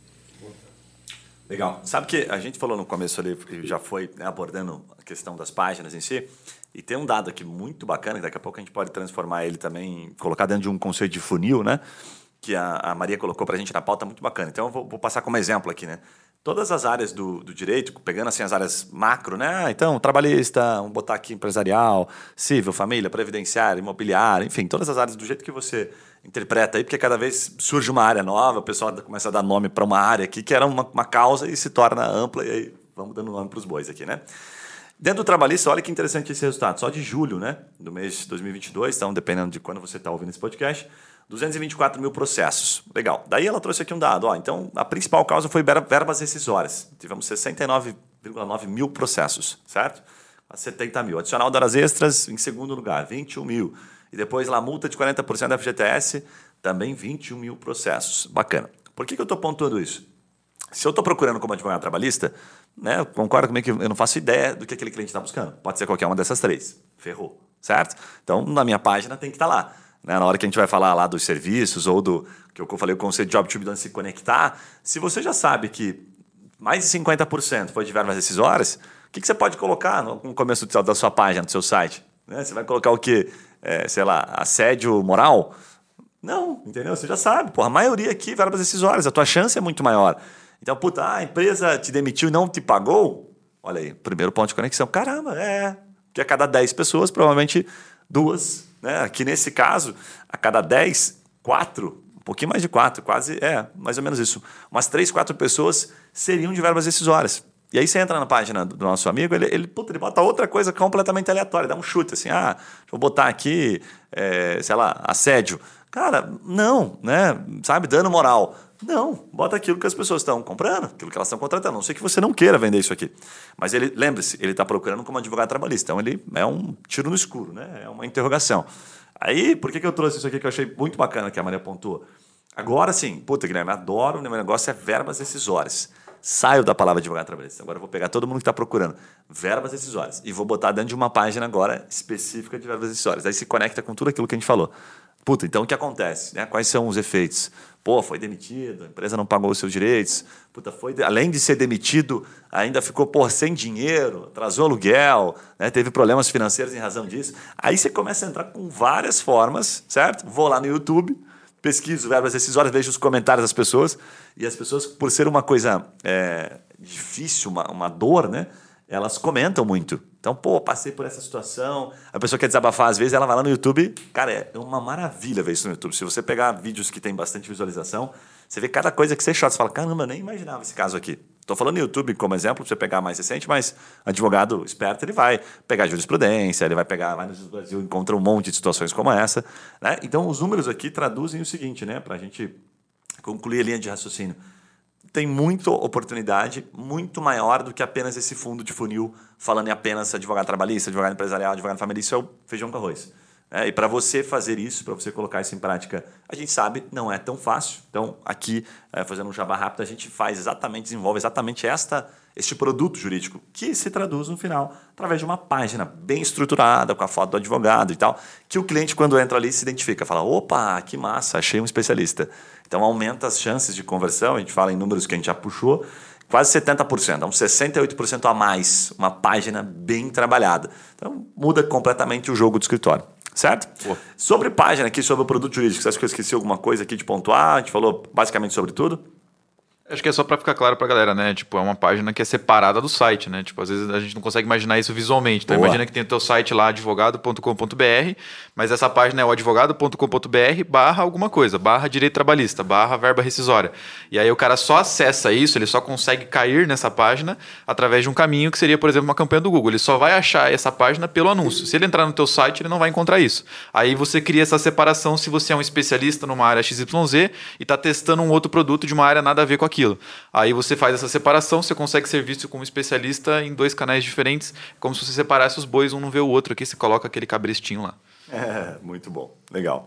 Legal. Sabe que a gente falou no começo ali, já foi né, abordando a questão das páginas em si, e tem um dado aqui muito bacana, que daqui a pouco a gente pode transformar ele também, colocar dentro de um conceito de funil, né? Que a, a Maria colocou para a gente na pauta, muito bacana. Então, eu vou, vou passar como exemplo aqui, né? Todas as áreas do, do, direito, pegando assim as áreas macro, né? Ah, então, trabalhista, vamos botar aqui empresarial, civil, família, previdenciário, imobiliário, enfim, todas as áreas do jeito que você interpreta aí, porque cada vez surge uma área nova, o pessoal começa a dar nome para uma área aqui que era uma, uma causa e se torna ampla, e aí vamos dando nome para os bois aqui, né? Dentro do trabalhista, olha que interessante esse resultado. Só de julho, né, do mês de 2022, então dependendo de quando você está ouvindo esse podcast, 224 mil processos. Legal. Daí ela trouxe aqui um dado. Ó, então, a principal causa foi verbas rescisórias. Tivemos 69,9 mil processos, certo? A 70 mil. Adicional de horas extras, em segundo lugar, 21 mil. E depois lá, multa de 40% da FGTS, também 21 mil processos. Bacana. Por que, que eu estou pontuando isso? Se eu estou procurando como advogado trabalhista, né, concorda comigo que eu não faço ideia do que aquele cliente está buscando. Pode ser qualquer uma dessas três. Ferrou. Certo? Então, na minha página tem que estar tá lá. Né, na hora que a gente vai falar lá dos serviços ou do que eu falei, o conceito de job to be done se conectar, se você já sabe que mais de 50% foi de verbas decisórias, o que, que você pode colocar no começo da sua página, do seu site? Né? Você vai colocar o quê? é, sei lá, assédio moral? Não, entendeu? Você já sabe, porra, a maioria aqui, verbas decisórias, a tua chance é muito maior. Então, puta, ah, a empresa te demitiu e não te pagou? Olha aí, primeiro ponto de conexão. Caramba, é. Que a cada 10 pessoas, provavelmente duas. Né? Aqui nesse caso, a cada 10, quatro, um pouquinho mais de quatro, quase, é, mais ou menos isso. Umas três, quatro pessoas seriam de verbas decisórias. E aí você entra na página do nosso amigo, ele, ele, puta, ele bota outra coisa completamente aleatória, dá um chute assim, ah, eu botar aqui, é, sei lá, assédio. Cara, não, né? Sabe, dano moral. Não, bota aquilo que as pessoas estão comprando, aquilo que elas estão contratando. Não sei que você não queira vender isso aqui. Mas ele, lembre-se, ele está procurando como advogado trabalhista. Então ele é um tiro no escuro, né? É uma interrogação. Aí, por que, que eu trouxe isso aqui que eu achei muito bacana que a Maria pontua? Agora sim, puta, Guilherme, adoro, meu negócio é verbas decisórias. Saio da palavra advogado trabalhista. Agora eu vou pegar todo mundo que está procurando verbas decisórias e vou botar dentro de uma página agora específica de verbas decisórias. Aí se conecta com tudo aquilo que a gente falou. Puta, então o que acontece? Né? Quais são os efeitos? Pô, foi demitido, a empresa não pagou os seus direitos. Puta, foi, além de ser demitido, ainda ficou por sem dinheiro, atrasou aluguel, né? teve problemas financeiros em razão disso. Aí você começa a entrar com várias formas, certo? Vou lá no YouTube, pesquiso verbas decisórias, vejo os comentários das pessoas, e as pessoas, por ser uma coisa é, difícil, uma, uma dor, né? elas comentam muito. Então, pô, passei por essa situação. A pessoa quer desabafar, às vezes, ela vai lá no YouTube. Cara, é uma maravilha ver isso no YouTube. Se você pegar vídeos que tem bastante visualização, você vê cada coisa que você chora. Você fala, caramba, eu nem imaginava esse caso aqui. Estou falando no YouTube como exemplo, para você pegar mais recente, mas advogado esperto, ele vai pegar jurisprudência, ele vai pegar, vai no Brasil, encontra um monte de situações como essa. Né? Então, os números aqui traduzem o seguinte, né? Para a gente concluir a linha de raciocínio tem muita oportunidade, muito maior do que apenas esse fundo de funil falando em apenas advogado trabalhista, advogado empresarial, advogado família. Isso é o feijão com arroz. É, e para você fazer isso, para você colocar isso em prática, a gente sabe, não é tão fácil. Então, aqui, é, fazendo um jabá rápido, a gente faz exatamente, desenvolve exatamente esta, este produto jurídico, que se traduz no final através de uma página bem estruturada, com a foto do advogado e tal, que o cliente, quando entra ali, se identifica, fala: opa, que massa, achei um especialista. Então aumenta as chances de conversão, a gente fala em números que a gente já puxou, quase 70%, é um 68% a mais, uma página bem trabalhada. Então muda completamente o jogo do escritório. Certo? Pô. Sobre página aqui, sobre o produto jurídico, você acha que eu esqueci alguma coisa aqui de pontuar? A gente falou basicamente sobre tudo? Acho que é só para ficar claro pra galera, né? Tipo, é uma página que é separada do site, né? Tipo, às vezes a gente não consegue imaginar isso visualmente. Então, Boa. imagina que tem o teu site lá, advogado.com.br, mas essa página é o advogado.com.br barra alguma coisa, barra direito trabalhista, barra verba rescisória. E aí o cara só acessa isso, ele só consegue cair nessa página através de um caminho que seria, por exemplo, uma campanha do Google. Ele só vai achar essa página pelo anúncio. Se ele entrar no teu site, ele não vai encontrar isso. Aí você cria essa separação se você é um especialista numa área XYZ e está testando um outro produto de uma área nada a ver com aquilo aquilo. Aí você faz essa separação, você consegue ser visto como especialista em dois canais diferentes, como se você separasse os bois, um não vê o outro aqui, você coloca aquele cabrestinho lá. É, muito bom, legal.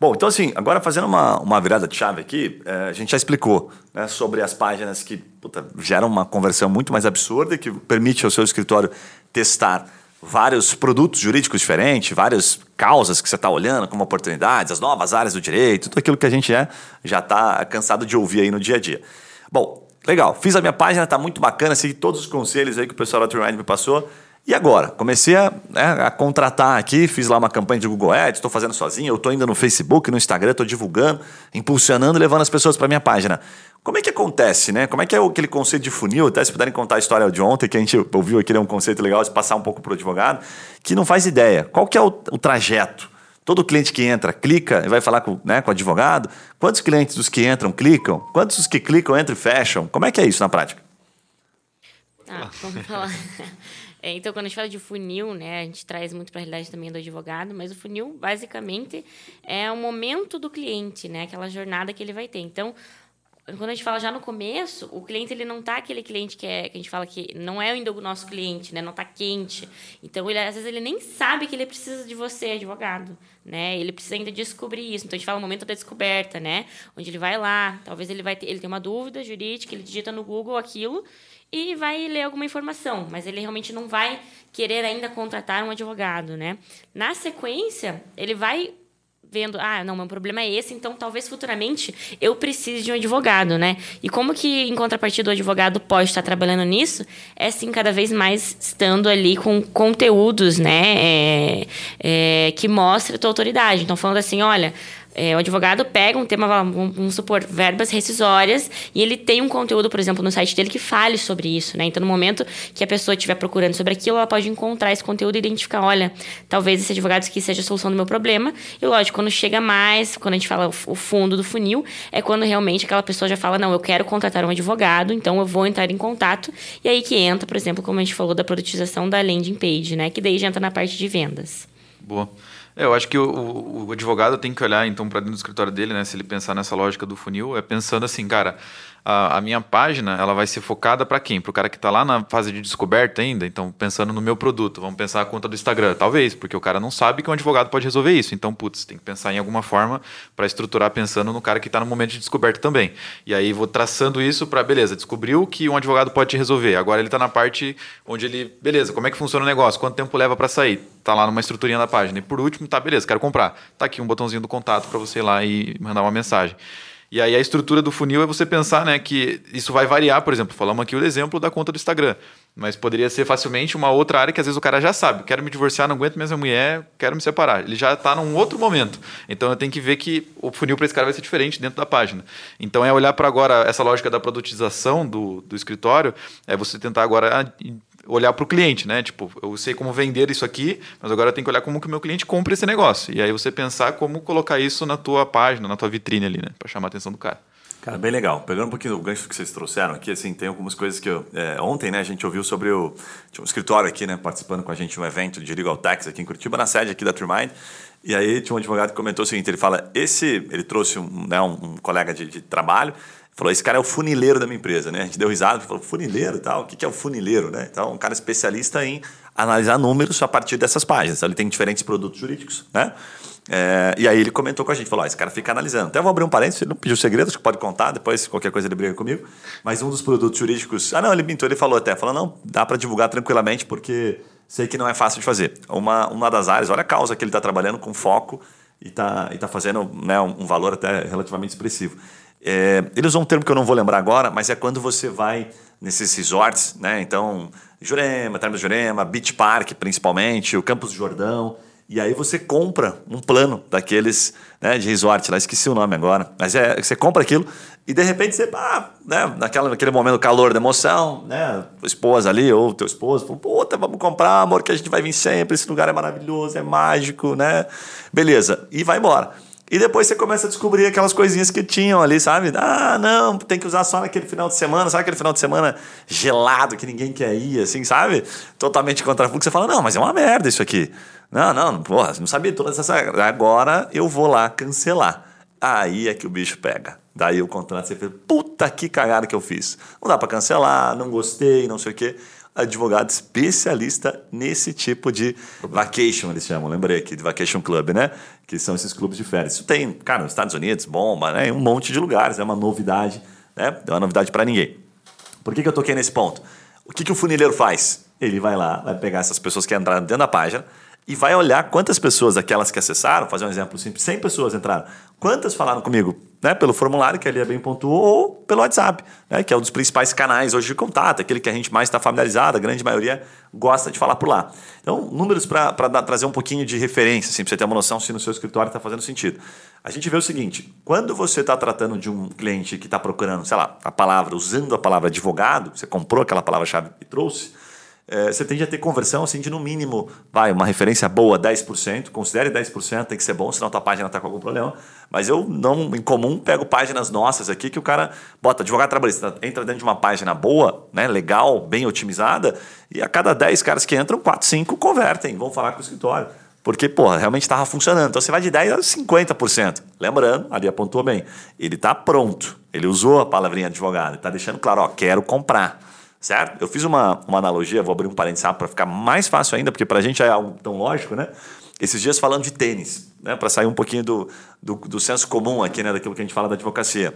Bom, então assim, agora fazendo uma, uma virada de chave aqui, é, a gente já explicou né, sobre as páginas que puta, geram uma conversão muito mais absurda que permite ao seu escritório testar vários produtos jurídicos diferentes, várias causas que você está olhando como oportunidades, as novas áreas do direito, tudo aquilo que a gente é, já está cansado de ouvir aí no dia a dia. Bom, legal. Fiz a minha página, está muito bacana, segui todos os conselhos aí que o pessoal da TreeMind me passou. E agora? Comecei a, né, a, contratar aqui, fiz lá uma campanha de Google Ads, estou fazendo sozinho, eu estou indo no Facebook, no Instagram, estou divulgando, impulsionando, levando as pessoas para minha página. Como é que acontece, né? Como é que é aquele conceito de funil? Até se puderem contar a história de ontem, que a gente ouviu aqui, é um conceito legal de passar um pouco para o advogado, que não faz ideia. Qual que é o, o trajeto? Todo cliente que entra clica e vai falar com, né, com o advogado. Quantos clientes dos que entram clicam? Quantos dos que clicam entram e fecham? Como é que é isso na prática? Ah, vamos falar. [laughs] É, então, quando a gente fala de funil, né, a gente traz muito para a realidade também do advogado, mas o funil, basicamente, é o momento do cliente, né, aquela jornada que ele vai ter. Então, quando a gente fala já no começo, o cliente ele não tá aquele cliente que, é, que a gente fala que não é ainda o nosso cliente, né? Não tá quente. Então, ele, às vezes ele nem sabe que ele precisa de você, advogado, né? Ele precisa ainda descobrir isso. Então, a gente fala o momento da descoberta, né? Onde ele vai lá, talvez ele vai ter, ele tem uma dúvida jurídica, ele digita no Google aquilo e vai ler alguma informação, mas ele realmente não vai querer ainda contratar um advogado, né? Na sequência, ele vai vendo, ah, não, meu problema é esse, então talvez futuramente eu precise de um advogado, né? E como que, em contrapartida, o advogado pode estar trabalhando nisso? É, sim, cada vez mais estando ali com conteúdos, né, é, é, que mostrem a tua autoridade. Então, falando assim, olha, é, o advogado pega um tema, vamos supor, verbas rescisórias, e ele tem um conteúdo, por exemplo, no site dele que fale sobre isso, né? Então, no momento que a pessoa estiver procurando sobre aquilo, ela pode encontrar esse conteúdo e identificar, olha, talvez esse advogado aqui seja a solução do meu problema. E, lógico, quando chega mais, quando a gente fala o fundo do funil, é quando realmente aquela pessoa já fala, não, eu quero contratar um advogado, então eu vou entrar em contato. E aí que entra, por exemplo, como a gente falou da produtização da landing page, né? Que daí já entra na parte de vendas. Boa. É, eu acho que o, o, advogado tem que olhar então para dentro do escritório dele, né? Se ele pensar nessa lógica do funil, é pensando assim, cara, a, a minha página ela vai ser focada para quem? Para o cara que está lá na fase de descoberta ainda. Então, pensando no meu produto, vamos pensar a conta do Instagram, talvez, porque o cara não sabe que um advogado pode resolver isso. Então, putz, tem que pensar em alguma forma para estruturar pensando no cara que está no momento de descoberta também. E aí vou traçando isso para, beleza, descobriu que um advogado pode resolver. Agora ele está na parte onde ele, beleza, como é que funciona o negócio? Quanto tempo leva para sair? Tá lá numa estruturinha da página. E por último, tá, beleza, quero comprar. Tá aqui um botãozinho do contato para você ir lá e mandar uma mensagem. E aí a estrutura do funil é você pensar, né, que isso vai variar, por exemplo, falamos aqui o exemplo da conta do Instagram, mas poderia ser facilmente uma outra área que às vezes o cara já sabe, quero me divorciar, não aguento mais minha mulher, quero me separar. Ele já está num outro momento. Então eu tenho que ver que o funil para esse cara vai ser diferente dentro da página. Então é olhar para agora essa lógica da produtização do, do escritório, é você tentar agora ah, olhar para o cliente, né? Tipo, eu sei como vender isso aqui, mas agora tenho que olhar como que o meu cliente compra esse negócio. E aí você pensar como colocar isso na tua página, na tua vitrine ali, né? Para chamar a atenção do cara. Cara, bem legal. Pegando um pouquinho do gancho que vocês trouxeram aqui, assim, tem algumas coisas que eu... É, ontem, né, a gente ouviu sobre o... Tinha um escritório aqui, né, participando com a gente de um evento de Legal Tax aqui em Curitiba, na sede aqui da Trimind. E aí tinha um advogado que comentou o seguinte, ele fala, esse... Ele trouxe um, né, um, um colega de, de trabalho, falou, esse cara é o funileiro da minha empresa, né? A gente deu risada, falou, funileiro tal, o que é o funileiro, né? Então, um cara especialista em analisar números a partir dessas páginas. Então, ele tem diferentes produtos jurídicos, né? É, e aí ele comentou com a gente, falou, oh, esse cara fica analisando. Até vou abrir um parênteses, ele não pediu segredos, que pode contar, depois qualquer coisa ele briga comigo. Mas um dos produtos jurídicos... Ah, não, ele mintou, ele falou até, falou, não, dá para divulgar tranquilamente, porque sei que não é fácil de fazer. Uma, uma das áreas, olha a causa que ele está trabalhando com foco e está e tá fazendo né, um, um valor até relativamente expressivo. É, ele usou um termo que eu não vou lembrar agora, mas é quando você vai nesses resorts, né? Então, Jurema, Termas Jurema, Beach Park principalmente, o Campos do Jordão. E aí você compra um plano daqueles né, de resort, lá esqueci o nome agora, mas é você compra aquilo e de repente você, ah, né, naquela, naquele momento calor da emoção, né, esposa ali ou teu esposo, puta, vamos comprar, amor, que a gente vai vir sempre, esse lugar é maravilhoso, é mágico, né? Beleza, e vai embora. E depois você começa a descobrir aquelas coisinhas que tinham ali, sabe? Ah, não, tem que usar só naquele final de semana, sabe aquele final de semana gelado que ninguém quer ir, assim, sabe? Totalmente contra fluxo. Você fala, não, mas é uma merda isso aqui. Não, não, porra, não sabia todas essas regras. Agora eu vou lá cancelar. Aí é que o bicho pega. Daí o contrato você fez, puta que cagada que eu fiz. Não dá para cancelar, não gostei, não sei o quê advogado especialista nesse tipo de vacation, eles chamam, lembrei aqui, de vacation club, né? Que são esses clubes de férias. Isso tem, cara, nos Estados Unidos, bomba, né? Um monte de lugares, é uma novidade, né? É uma novidade para ninguém. Por que, que eu toquei nesse ponto? O que, que o funileiro faz? Ele vai lá, vai pegar essas pessoas que entraram dentro da página, e vai olhar quantas pessoas, daquelas que acessaram, fazer um exemplo simples, 100 pessoas entraram. Quantas falaram comigo? Né, pelo formulário que ali é bem pontuou, ou pelo WhatsApp, né, que é um dos principais canais hoje de contato, aquele que a gente mais está familiarizado, a grande maioria gosta de falar por lá. Então, números para trazer um pouquinho de referência, assim, para você ter uma noção se no seu escritório está fazendo sentido. A gente vê o seguinte: quando você está tratando de um cliente que está procurando, sei lá, a palavra, usando a palavra advogado, você comprou aquela palavra-chave e trouxe é, você tende a ter conversão assim de no mínimo, vai, uma referência boa, 10%, considere 10%, tem que ser bom, senão a tua página está com algum problema. Mas eu não, em comum, pego páginas nossas aqui que o cara bota advogado trabalhista, entra dentro de uma página boa, né, legal, bem otimizada, e a cada 10 caras que entram, 4, 5 convertem, vão falar com o escritório. Porque, porra, realmente estava funcionando. Então você vai de 10% a 50%. Lembrando, ali apontou bem, ele está pronto. Ele usou a palavrinha advogado, está deixando claro, ó, quero comprar certo? Eu fiz uma, uma analogia, vou abrir um parênteses para ficar mais fácil ainda, porque para a gente é algo tão lógico, né? Esses dias falando de tênis, né? Para sair um pouquinho do, do, do, senso comum aqui, né? Daquilo que a gente fala da advocacia.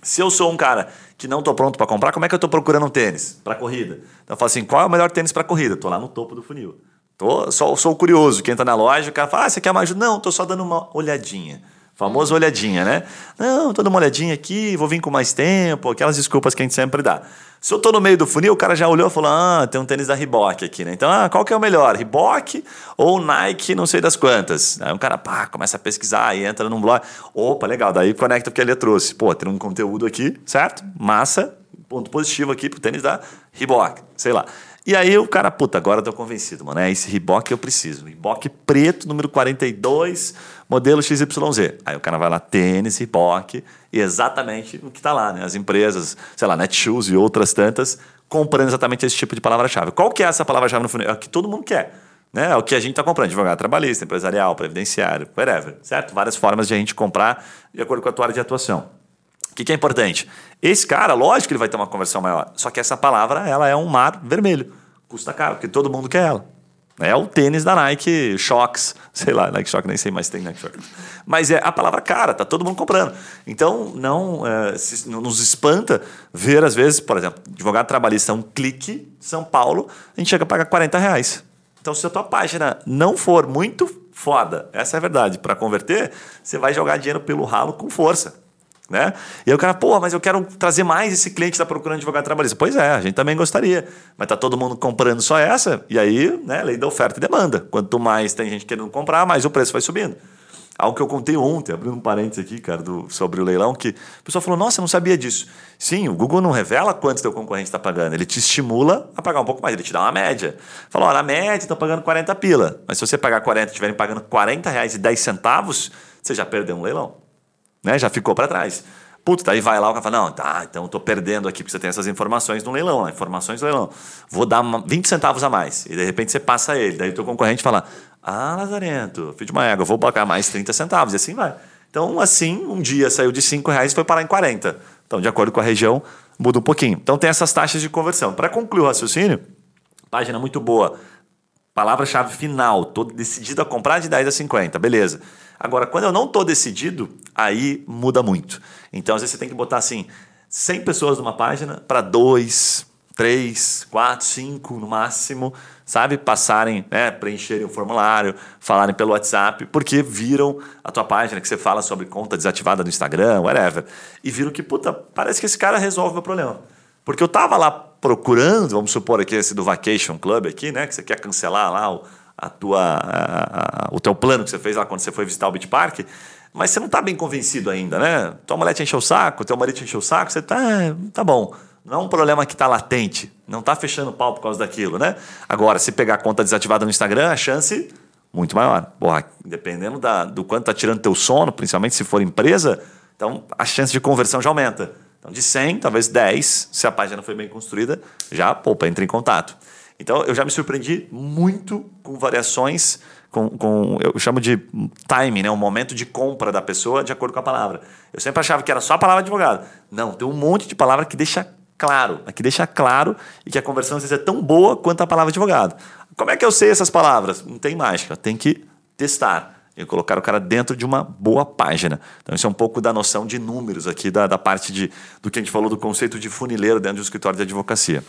Se eu sou um cara que não estou pronto para comprar, como é que eu estou procurando um tênis para corrida? Então eu falo assim, qual é o melhor tênis para corrida? Estou lá no topo do funil. Tô, só, sou curioso, quem entra na loja, o cara fala, ah, você quer mais? Não, estou só dando uma olhadinha. Famosa olhadinha, né? Não, tô dando uma olhadinha aqui, vou vir com mais tempo, aquelas desculpas que a gente sempre dá. Se eu tô no meio do funil, o cara já olhou e falou: Ah, tem um tênis da Reebok aqui, né? Então, ah, qual que é o melhor? Reebok ou Nike, não sei das quantas? Aí um cara, pá, começa a pesquisar e entra num blog. Opa, legal, daí conecta o que ele trouxe. Pô, tem um conteúdo aqui, certo? Massa, ponto positivo aqui pro tênis da Reebok, sei lá. E aí o cara, puta, agora eu tô convencido, mano. É esse Reebok eu preciso. Reebok preto, número 42, modelo XYZ. Aí o cara vai lá, tênis, Reebok, e exatamente o que está lá, né? As empresas, sei lá, Netshoes e outras tantas, comprando exatamente esse tipo de palavra-chave. Qual que é essa palavra-chave no funil? É o que todo mundo quer. Né? É o que a gente está comprando, advogado trabalhista, empresarial, previdenciário, whatever, certo? Várias formas de a gente comprar de acordo com a tua área de atuação. Que, que é importante? Esse cara, lógico que ele vai ter uma conversão maior. Só que essa palavra, ela é um mar vermelho. Custa caro, porque todo mundo quer ela. É o tênis da Nike Shox, [laughs] sei lá, Nike Shox, nem sei mais tem Nike Shox. Mas é a palavra cara, tá todo mundo comprando. Então, não, é, se, não nos espanta ver, às vezes, por exemplo, advogado trabalhista, um clique, São Paulo, a gente chega a pagar 40 reais. Então, se a tua página não for muito foda, essa é a verdade, para converter, você vai jogar dinheiro pelo ralo com força. Né? E aí o cara, pô, mas eu quero trazer mais esse cliente que está procurando advogado trabalhista. Pois é, a gente também gostaria. Mas tá todo mundo comprando só essa, e aí, né, lei da oferta e demanda. Quanto mais tem gente querendo comprar, mais o preço vai subindo. Algo que eu contei ontem, abrindo um parênteses aqui, cara, do, sobre o leilão, que o pessoal falou: Nossa, eu não sabia disso. Sim, o Google não revela quanto teu concorrente está pagando, ele te estimula a pagar um pouco mais, ele te dá uma média. Falou: na média estão pagando 40 pila, mas se você pagar 40 e estiverem pagando 40 reais e 10 centavos, você já perdeu um leilão né? Já ficou para trás. Putz, daí vai lá o cara fala, não, tá, então eu tô perdendo aqui porque você tem essas informações no leilão, né? informações do leilão. Vou dar 20 centavos a mais. E de repente você passa ele. Daí o teu concorrente fala, ah, Lazarento, filho de uma égua, vou pagar mais 30 centavos. E assim vai. Então, assim, um dia saiu de 5 reais e foi parar em 40. Então, de acordo com a região, muda um pouquinho. Então, tem essas taxas de conversão. Para concluir o raciocínio, página muito boa. Palavra-chave final, tô decidido a comprar de 10 a 50, beleza. Agora, quando eu não estou decidido, aí muda muito. Então, às vezes você tem que botar assim, 100 pessoas numa página para dois, três, quatro, cinco no máximo, sabe? Passarem, né, preencherem o formulário, falarem pelo WhatsApp, porque viram a tua página que você fala sobre conta desativada no Instagram, whatever, e viram que, puta, parece que esse cara resolve o meu problema. Porque eu tava lá procurando, vamos supor aqui esse do Vacation Club aqui, né, que você quer cancelar lá o, a tua, a, a, o teu plano que você fez lá quando você foi visitar o Beach Park, mas você não está bem convencido ainda, né? Tua mulher te encheu o saco, teu marido te encheu o saco, você tá, tá bom. Não é um problema que está latente, não está fechando o pau por causa daquilo, né? Agora, se pegar a conta desativada no Instagram, a chance muito maior. Porra, dependendo da, do quanto está tirando teu sono, principalmente se for empresa, então a chance de conversão já aumenta. Então, de 100, talvez 10, se a página foi bem construída, já, poupa, entra em contato. Então eu já me surpreendi muito com variações, com, com eu chamo de time, né? um momento de compra da pessoa de acordo com a palavra. Eu sempre achava que era só a palavra advogado. Não, tem um monte de palavra que deixa claro, que deixa claro e que a conversão às vezes é tão boa quanto a palavra advogado. Como é que eu sei essas palavras? Não tem mágica, tem que testar e colocar o cara dentro de uma boa página. Então, isso é um pouco da noção de números aqui, da, da parte de, do que a gente falou do conceito de funileiro dentro do escritório de advocacia.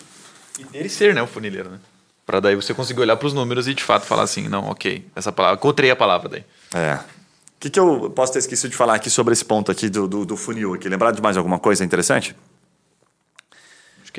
E dele ser, né, o funileiro, né? Para daí você conseguir olhar para os números e de fato falar assim, não, ok, essa palavra, encontrei a palavra daí. É. O que, que eu posso ter esquecido de falar aqui sobre esse ponto aqui do, do, do funil aqui? Lembrar de mais alguma coisa interessante?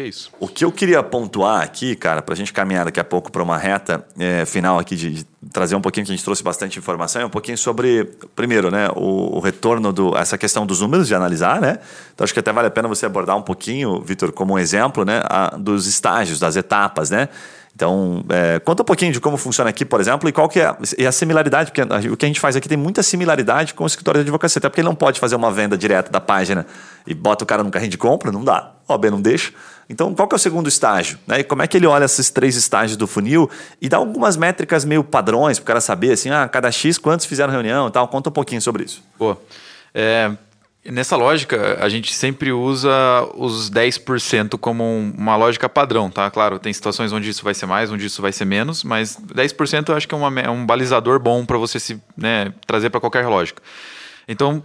Que é isso. O que eu queria pontuar aqui, cara, para a gente caminhar daqui a pouco para uma reta é, final aqui, de, de, trazer um pouquinho, que a gente trouxe bastante informação, é um pouquinho sobre, primeiro, né, o, o, retorno, do, essa questão dos números, de analisar, né? Então acho que até vale a pena você abordar um pouquinho, Vitor, como um exemplo, né, a, dos estágios, das etapas, né? Então, é, conta um pouquinho de como funciona aqui, por exemplo, e qual que é a, e a similaridade, porque o que a gente faz aqui tem muita similaridade com o escritório de advocacia, até porque ele não pode fazer uma venda direta da página e bota o cara no carrinho de compra, não dá, a OAB não deixa. Então, qual que é o segundo estágio? Né? E como é que ele olha esses três estágios do funil e dá algumas métricas meio padrões para o cara saber, assim, ah, cada X, quantos fizeram reunião e tal, conta um pouquinho sobre isso. Boa. É, Nessa lógica, a gente sempre usa os 10% como uma lógica padrão, tá? Claro, tem situações onde isso vai ser mais, onde isso vai ser menos, mas 10% eu acho que é, uma, é um balizador bom para você se né, trazer para qualquer lógica. Então,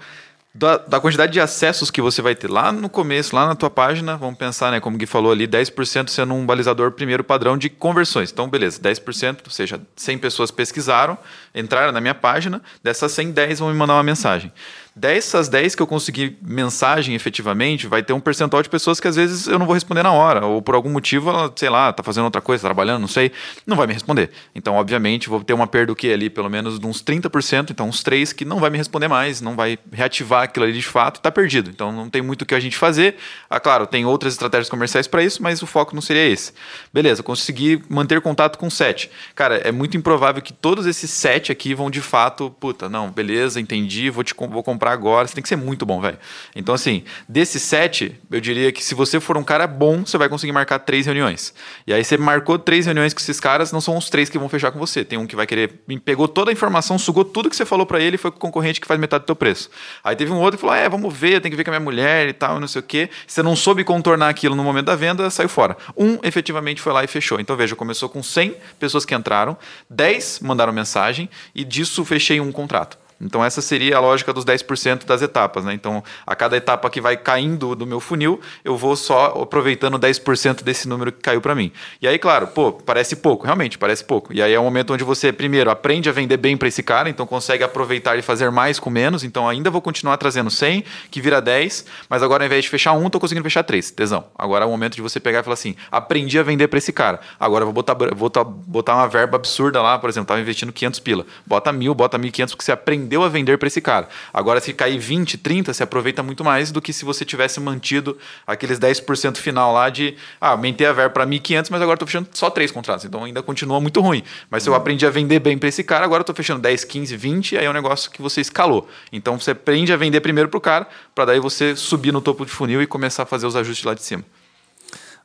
da, da, quantidade de acessos que você vai ter lá no começo, lá na tua página, vamos pensar, né, como Gui falou ali, 10% sendo um balizador primeiro padrão de conversões. Então, beleza, 10%, ou seja, 100 pessoas pesquisaram, entraram na minha página, dessas 100, 10 vão me mandar uma mensagem dessas 10 que eu consegui mensagem efetivamente, vai ter um percentual de pessoas que às vezes eu não vou responder na hora, ou por algum motivo ela, sei lá, tá fazendo outra coisa, tá trabalhando, não sei, não vai me responder. Então, obviamente, vou ter uma perda o que ali, pelo menos de uns 30%, então uns 3 que não vai me responder mais, não vai reativar aquilo ali de fato, tá perdido. Então, não tem muito o que a gente fazer. Ah, claro, tem outras estratégias comerciais para isso, mas o foco não seria esse. Beleza, consegui manter contato com 7. Cara, é muito improvável que todos esses 7 aqui vão de fato, puta, não, beleza, entendi, vou te vou comprar comprar agora. Você tem que ser muito bom, velho. Então, assim, desses sete, eu diria que se você for um cara bom, você vai conseguir marcar três reuniões. E aí você marcou três reuniões com esses caras, não são os três que vão fechar com você. Tem um que vai querer, pegou toda a informação, sugou tudo que você falou para ele e foi com o concorrente que faz metade do teu preço. Aí teve um outro que falou: é, vamos ver, tem que ver com a minha mulher e tal, não sei o quê. Você não soube contornar aquilo no momento da venda, saiu fora. Um efetivamente foi lá e fechou. Então, veja, começou com 100 pessoas que entraram, 10 mandaram mensagem e disso fechei um contrato. Então, essa seria a lógica dos 10% das etapas. Né? Então, a cada etapa que vai caindo do meu funil, eu vou só aproveitando 10% desse número que caiu para mim. E aí, claro, pô, parece pouco, realmente parece pouco. E aí é o um momento onde você, primeiro, aprende a vender bem para esse cara, então consegue aproveitar e fazer mais com menos. Então, ainda vou continuar trazendo 100, que vira 10, mas agora, ao invés de fechar um, estou conseguindo fechar 3. Tesão. Agora é o momento de você pegar e falar assim: aprendi a vender para esse cara. Agora eu vou botar, vou botar uma verba absurda lá, por exemplo, estava investindo 500 pila. Bota mil, bota 1.500, porque você aprendeu aprendeu a vender para esse cara. Agora, se cair 20, 30, você aproveita muito mais do que se você tivesse mantido aqueles 10% final lá de, ah, aumentei a verba para 1.500, mas agora estou fechando só três contratos. Então ainda continua muito ruim. Mas se eu aprendi a vender bem para esse cara, agora estou fechando 10, 15, 20, aí é um negócio que você escalou. Então você aprende a vender primeiro para o cara, para daí você subir no topo de funil e começar a fazer os ajustes lá de cima.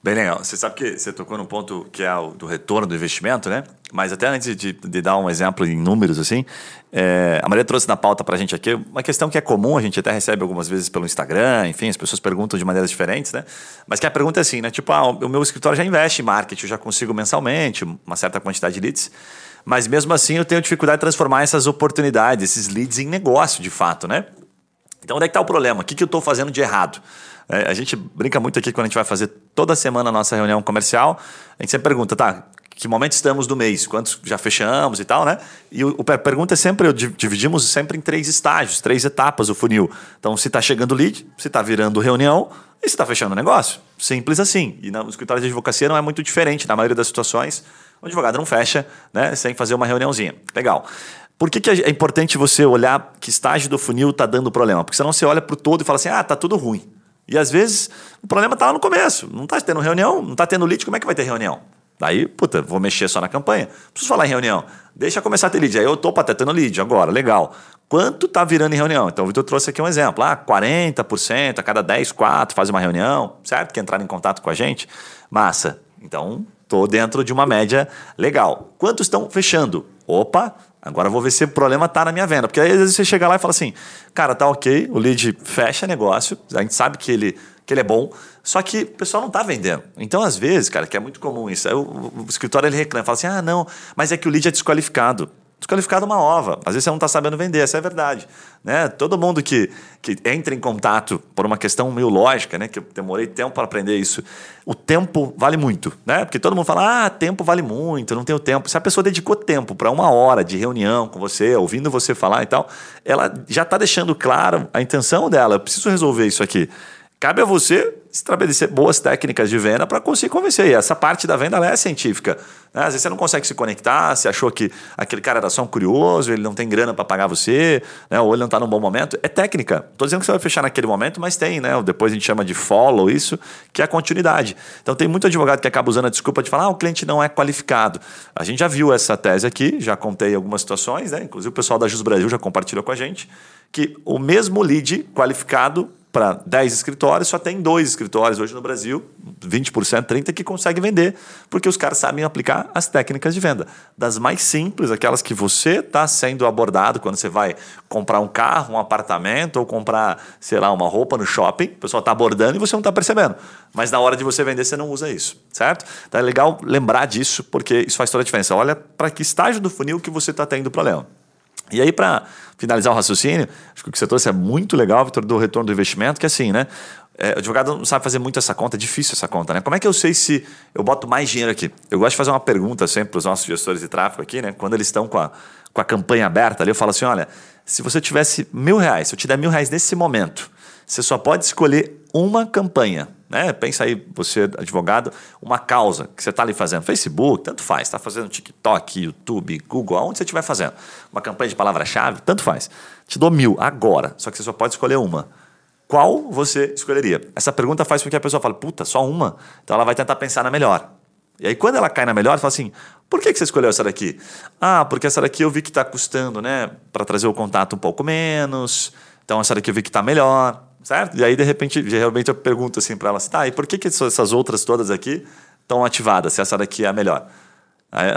Bem legal. Você sabe que você tocou num ponto que é o do retorno do investimento, né? Mas até antes de, de dar um exemplo em números, assim, é, a Maria trouxe na pauta para a gente aqui uma questão que é comum, a gente até recebe algumas vezes pelo Instagram, enfim, as pessoas perguntam de maneiras diferentes, né? Mas que a pergunta é assim, né? Tipo, ah, o meu escritório já investe em marketing, eu já consigo mensalmente uma certa quantidade de leads, mas mesmo assim eu tenho dificuldade de transformar essas oportunidades, esses leads em negócio, de fato, né? Então, onde é que está o problema? O que, que eu estou fazendo de errado? É, a gente brinca muito aqui quando a gente vai fazer toda semana a nossa reunião comercial. A gente sempre pergunta, tá, que momento estamos do mês? Quantos já fechamos e tal, né? E o, a pergunta é sempre, dividimos sempre em três estágios, três etapas o funil. Então, se está chegando lead, se está virando reunião e se está fechando o negócio. Simples assim. E no escritório de advocacia não é muito diferente. Na maioria das situações, o advogado não fecha né, sem fazer uma reuniãozinha. Legal. Por que, que é importante você olhar que estágio do funil está dando problema? Porque senão você olha para o todo e fala assim, ah, tá tudo ruim. E às vezes o problema está lá no começo. Não está tendo reunião, não está tendo lead, como é que vai ter reunião? Daí, puta, vou mexer só na campanha. Preciso falar em reunião. Deixa começar a ter lead. Aí eu estou até tendo lead agora, legal. Quanto está virando em reunião? Então o Vitor trouxe aqui um exemplo. Ah, 40%, a cada 10, 4 faz uma reunião, certo? Que entraram em contato com a gente. Massa. Então, estou dentro de uma média legal. Quantos estão fechando? Opa, Agora vou ver se o problema está na minha venda. Porque aí às vezes você chega lá e fala assim, cara, tá ok, o lead fecha negócio, a gente sabe que ele, que ele é bom, só que o pessoal não está vendendo. Então, às vezes, cara, que é muito comum isso, aí o, o, escritório ele reclama, fala assim, ah, não, mas é que o lead é desqualificado desqualificado uma ova. Às vezes você não está sabendo vender, essa é a verdade. Né? Todo mundo que, que entra em contato por uma questão meio lógica, né? que eu demorei tempo para aprender isso, o tempo vale muito. Né? Porque todo mundo fala, ah, tempo vale muito, não tenho tempo. Se a pessoa dedicou tempo para uma hora de reunião com você, ouvindo você falar e tal, ela já está deixando claro a intenção dela, eu preciso resolver isso aqui. Cabe a você estabelecer boas técnicas de venda para conseguir convencer. E essa parte da venda é científica. Né? Às vezes você não consegue se conectar, você achou que aquele cara era só um curioso, ele não tem grana para pagar você, né? ou ele não está num bom momento. É técnica. Estou dizendo que você vai fechar naquele momento, mas tem, né? Depois a gente chama de follow isso, que é a continuidade. Então tem muito advogado que acaba usando a desculpa de falar, ah, o cliente não é qualificado. A gente já viu essa tese aqui, já contei algumas situações, né? Inclusive o pessoal da Jus Brasil já compartilhou com a gente, que o mesmo lead qualificado para 10 escritórios, só tem dois escritórios hoje no Brasil, 20%, 30% que conseguem vender, porque os caras sabem aplicar as técnicas de venda. Das mais simples, aquelas que você está sendo abordado quando você vai comprar um carro, um apartamento ou comprar, sei lá, uma roupa no shopping, o pessoal está abordando e você não está percebendo. Mas na hora de você vender, você não usa isso, certo? Então é legal lembrar disso, porque isso faz toda a diferença. Olha para que estágio do funil que você está tendo problema. E aí, para finalizar o raciocínio, acho que o que você trouxe é muito legal, Vitor, do retorno do investimento, que é assim, né? É, o advogado não sabe fazer muito essa conta, é difícil essa conta, né? Como é que eu sei se eu boto mais dinheiro aqui? Eu gosto de fazer uma pergunta sempre para os nossos gestores de tráfego aqui, né? Quando eles estão com a, com a campanha aberta ali, eu falo assim: olha, se você tivesse mil reais, se eu te der mil reais nesse momento, você só pode escolher uma campanha. Né? Pensa aí, você, advogado, uma causa que você está ali fazendo. Facebook, tanto faz. Está fazendo TikTok, YouTube, Google, aonde você estiver fazendo. Uma campanha de palavra-chave, tanto faz. Te dou mil agora, só que você só pode escolher uma. Qual você escolheria? Essa pergunta faz com que a pessoa fale, puta, só uma? Então ela vai tentar pensar na melhor. E aí, quando ela cai na melhor, fala assim: por que, que você escolheu essa daqui? Ah, porque essa daqui eu vi que está custando, né? Para trazer o contato um pouco menos Então essa daqui eu vi que está melhor, certo? E aí, de repente, realmente eu pergunto assim para ela, assim, tá, e por que, que essas outras todas aqui estão ativadas, se essa daqui é a melhor? Aí,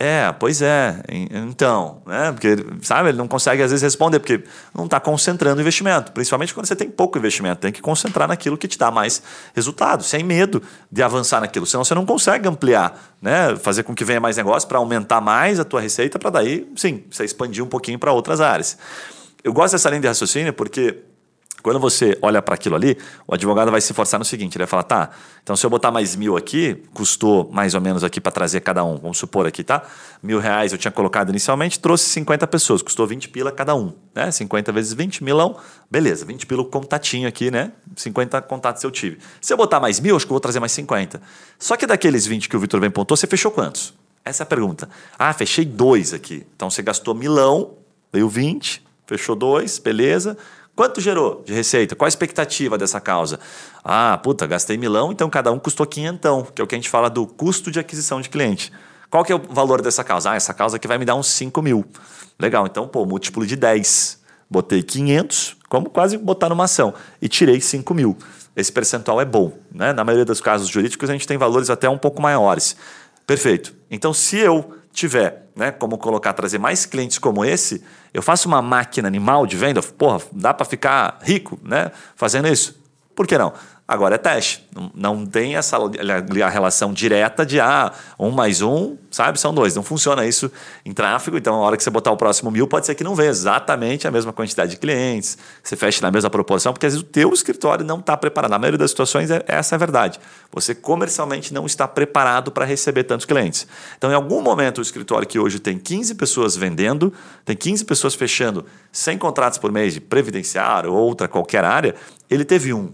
é, pois é. Então, né? Porque, sabe, ele não consegue às vezes responder, porque não está concentrando o investimento. Principalmente quando você tem pouco investimento. Tem que concentrar naquilo que te dá mais resultado, sem medo de avançar naquilo. Senão você não consegue ampliar, né? Fazer com que venha mais negócio para aumentar mais a tua receita, para daí, sim, você expandir um pouquinho para outras áreas. Eu gosto dessa linha de raciocínio porque quando você olha para aquilo ali, o advogado vai se forçar no seguinte: ele vai falar, tá, então se eu botar mais mil aqui, custou mais ou menos aqui para trazer cada um, vamos supor aqui, tá? Mil reais eu tinha colocado inicialmente, trouxe 50 pessoas, custou 20 pila cada um, né? 50 vezes 20, milão, beleza, 20 pila contatinho aqui, né? 50 contatos eu tive. Se eu botar mais mil, acho que eu vou trazer mais 50. Só que daqueles 20 que o Vitor bem pontuou, você fechou quantos? Essa é a pergunta. Ah, fechei dois aqui. Então você gastou milão, veio 20, fechou dois, beleza. Quanto gerou de receita? Qual a expectativa dessa causa? Ah, puta, gastei milão, então cada um custou quinhentão, que é o que a gente fala do custo de aquisição de cliente. Qual que é o valor dessa causa? Ah, essa causa aqui vai me dar uns 5 mil. Legal, então, pô, múltiplo de 10. Botei 500, como quase botar numa ação, e tirei 5 mil. Esse percentual é bom. Né? Na maioria dos casos jurídicos, a gente tem valores até um pouco maiores. Perfeito. Então, se eu tiver, né, como colocar, trazer mais clientes como esse, eu faço uma máquina animal de venda, porra, dá para ficar rico, né, fazendo isso. Por que não? Agora é teste. Não, tem essa a relação direta de ah, um mais um, sabe? São dois. Não funciona isso em tráfego. Então, na hora que você botar o próximo mil, pode ser que não venha exatamente a mesma quantidade de clientes, você feche na mesma proporção, porque às vezes o teu escritório não está preparado. Na maioria das situações, é, essa é a verdade. Você comercialmente não está preparado para receber tantos clientes. Então, em algum momento, o escritório que hoje tem 15 pessoas vendendo, tem 15 pessoas fechando 100 contratos por mês de previdenciário ou outra qualquer área, ele teve um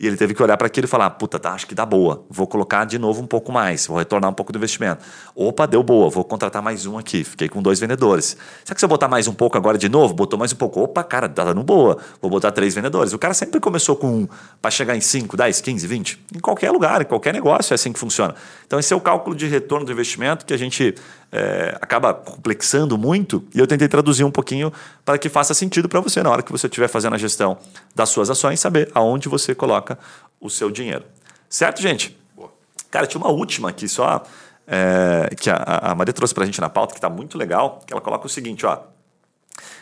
e ele teve que olhar para aquilo e falar: puta, tá, acho que dá boa. Vou colocar de novo um pouco mais, vou retornar um pouco do investimento. Opa, deu boa, vou contratar mais um aqui. Fiquei com dois vendedores. Será que se eu botar mais um pouco agora de novo? Botou mais um pouco. Opa, cara, tá dando boa. Vou botar três vendedores. O cara sempre começou com um para chegar em 5, 10, 15, 20. Em qualquer lugar, em qualquer negócio é assim que funciona. Então, esse é o cálculo de retorno do investimento que a gente é, acaba complexando muito e eu tentei traduzir um pouquinho para que faça sentido para você na hora que você estiver fazendo a gestão das suas ações, saber aonde você coloca o seu dinheiro. Certo, gente? Boa. Cara, tinha uma última aqui só é, que a, a Maria trouxe para a gente na pauta que está muito legal, que ela coloca o seguinte, ó.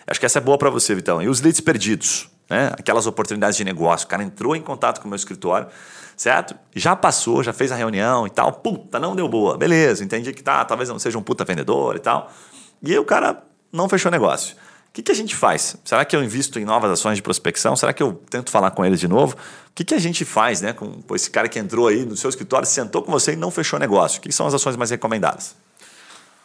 Acho que essa é boa para você, Vitão. E os leads perdidos, né? Aquelas oportunidades de negócio. O cara entrou em contato com o meu escritório, certo? Já passou, já fez a reunião e tal. Puta, não deu boa. Beleza, entendi que tá, talvez não seja um puta vendedor e tal. E aí o cara não fechou negócio. O que, que a gente faz? Será que eu invisto em novas ações de prospecção? Será que eu tento falar com ele de novo? O que, que a gente faz né, com esse cara que entrou aí no seu escritório, sentou com você e não fechou negócio? O que são as ações mais recomendadas?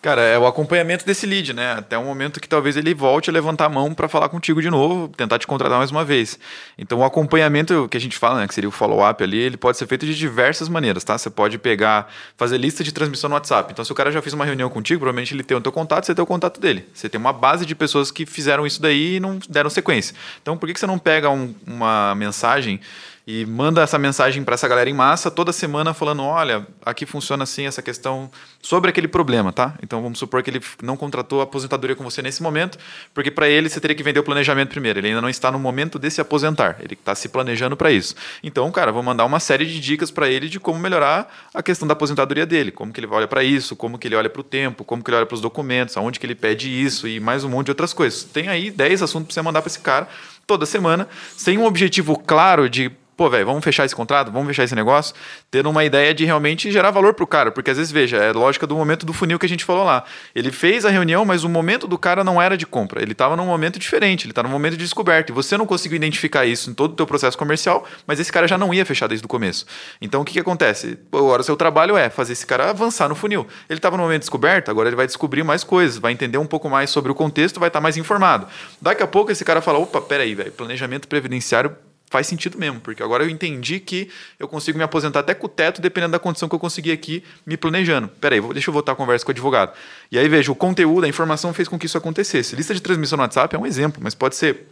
Cara, é o acompanhamento desse lead, né? Até o momento que talvez ele volte a levantar a mão para falar contigo de novo, tentar te contratar mais uma vez. Então, o acompanhamento que a gente fala, né, que seria o follow-up ali, ele pode ser feito de diversas maneiras, tá? Você pode pegar, fazer lista de transmissão no WhatsApp. Então, se o cara já fez uma reunião contigo, provavelmente ele tem o teu contato, você tem o contato dele. Você tem uma base de pessoas que fizeram isso daí e não deram sequência. Então, por que, que você não pega um, uma mensagem e manda essa mensagem para essa galera em massa toda semana falando, olha, aqui funciona assim essa questão sobre aquele problema, tá? Então vamos supor que ele não contratou a aposentadoria com você nesse momento, porque para ele você teria que vender o planejamento primeiro. Ele ainda não está no momento de se aposentar, ele está se planejando para isso. Então, cara, vou mandar uma série de dicas para ele de como melhorar a questão da aposentadoria dele, como que ele olha para isso, como que ele olha para o tempo, como que ele olha para os documentos, aonde que ele pede isso e mais um monte de outras coisas. Tem aí 10 assuntos para você mandar para esse cara toda semana, sem um objetivo claro de pô, velho, vamos fechar esse contrato, vamos fechar esse negócio, tendo uma ideia de realmente gerar valor pro cara, porque às vezes, veja, é lógica do momento do funil que a gente falou lá. Ele fez a reunião, mas o momento do cara não era de compra, ele estava num momento diferente, ele está num momento de descoberta, e você não conseguiu identificar isso em todo o teu processo comercial, mas esse cara já não ia fechar desde o começo. Então, o que, que acontece? Agora o seu trabalho é fazer esse cara avançar no funil. Ele estava no momento de descoberta, agora ele vai descobrir mais coisas, vai entender um pouco mais sobre o contexto, vai estar tá mais informado. Daqui a pouco esse cara fala, opa, peraí, velho, planejamento previdenciário faz sentido mesmo, porque agora eu entendi que eu consigo me aposentar até com o teto, dependendo da condição que eu conseguir aqui, me planejando. Peraí, deixa eu voltar a conversa com o advogado. E aí veja, o conteúdo, a informação fez com que isso acontecesse. Lista de transmissão no WhatsApp é um exemplo, mas pode ser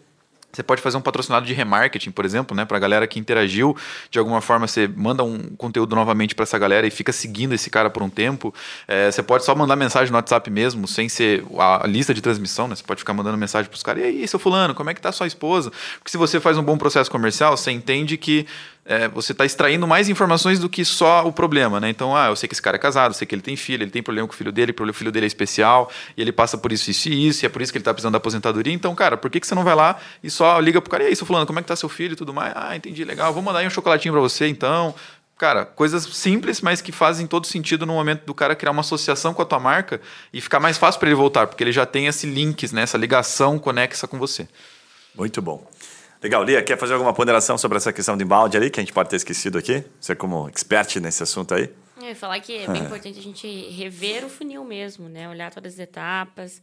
Você pode fazer um patrocinado de remarketing, por exemplo, né? Para a galera que interagiu de alguma forma, você manda um conteúdo novamente para essa galera e fica seguindo esse cara por um tempo. É, você pode só mandar mensagem no WhatsApp mesmo, sem ser a, lista de transmissão, né? Você pode ficar mandando mensagem para os caras. E aí, seu fulano, como é que tá sua esposa? Porque se você faz um bom processo comercial, você entende que é, você está extraindo mais informações do que só o problema, né? Então, ah, eu sei que esse cara é casado, eu sei que ele tem filho, ele tem problema com o filho dele, o filho dele é especial, e ele passa por isso, isso e isso, e é por isso que ele está precisando da aposentadoria. Então, cara, por que, que você não vai lá e só liga pro cara, e aí, seu fulano, como é que tá seu filho e tudo mais? Ah, entendi, legal, vou mandar aí um chocolatinho para você, então. Cara, coisas simples, mas que fazem todo sentido no momento do cara criar uma associação com a tua marca e ficar mais fácil para ele voltar, porque ele já tem esse links, né, essa ligação conexa com você. Muito bom. Legal, Lia, quer fazer alguma ponderação sobre essa questão de embalde ali, que a gente pode ter esquecido aqui? Você como expert nesse assunto aí? Eu ia falar que é bem é. importante a gente rever o funil mesmo, né? Olhar todas as etapas,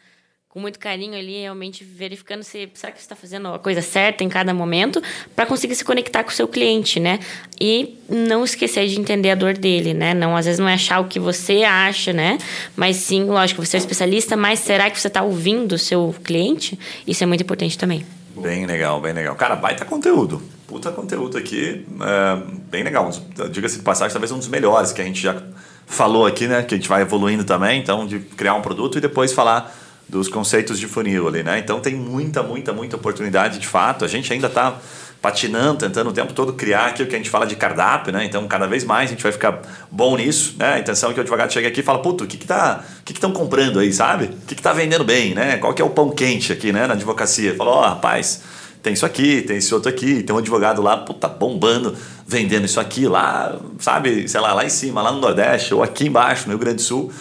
com muito carinho ali, realmente verificando se será que você está fazendo a coisa certa em cada momento, para conseguir se conectar com o seu cliente, né? E não esquecer de entender a dor dele, né? Não, às vezes não é achar o que você acha, né? Mas sim, lógico, você é um especialista, mas será que você está ouvindo o seu cliente? Isso é muito importante também. Bem legal, bem legal. Cara, baita conteúdo. Puta conteúdo aqui. É, bem legal. Diga-se de passagem, talvez um dos melhores que a gente já falou aqui, né? Que a gente vai evoluindo também. Então, de criar um produto e depois falar dos conceitos de funil ali, né? Então, tem muita, muita, muita oportunidade de fato. A gente ainda está patinando, tentando o tempo todo criar aquilo que a gente fala de cardápio, né? Então, cada vez mais a gente vai ficar bom nisso, né? A intenção é que o advogado chegue aqui e fala, puto, o que que tá, o que estão comprando aí, sabe? O que que tá vendendo bem, né? Qual que é o pão quente aqui, né, na advocacia? Falou, ó, rapaz, tem isso aqui, tem esse outro aqui, tem um advogado lá, puta, bombando, vendendo isso aqui lá, sabe, sei lá, lá em cima, lá no Nordeste, ou aqui embaixo, no Rio Grande do Sul.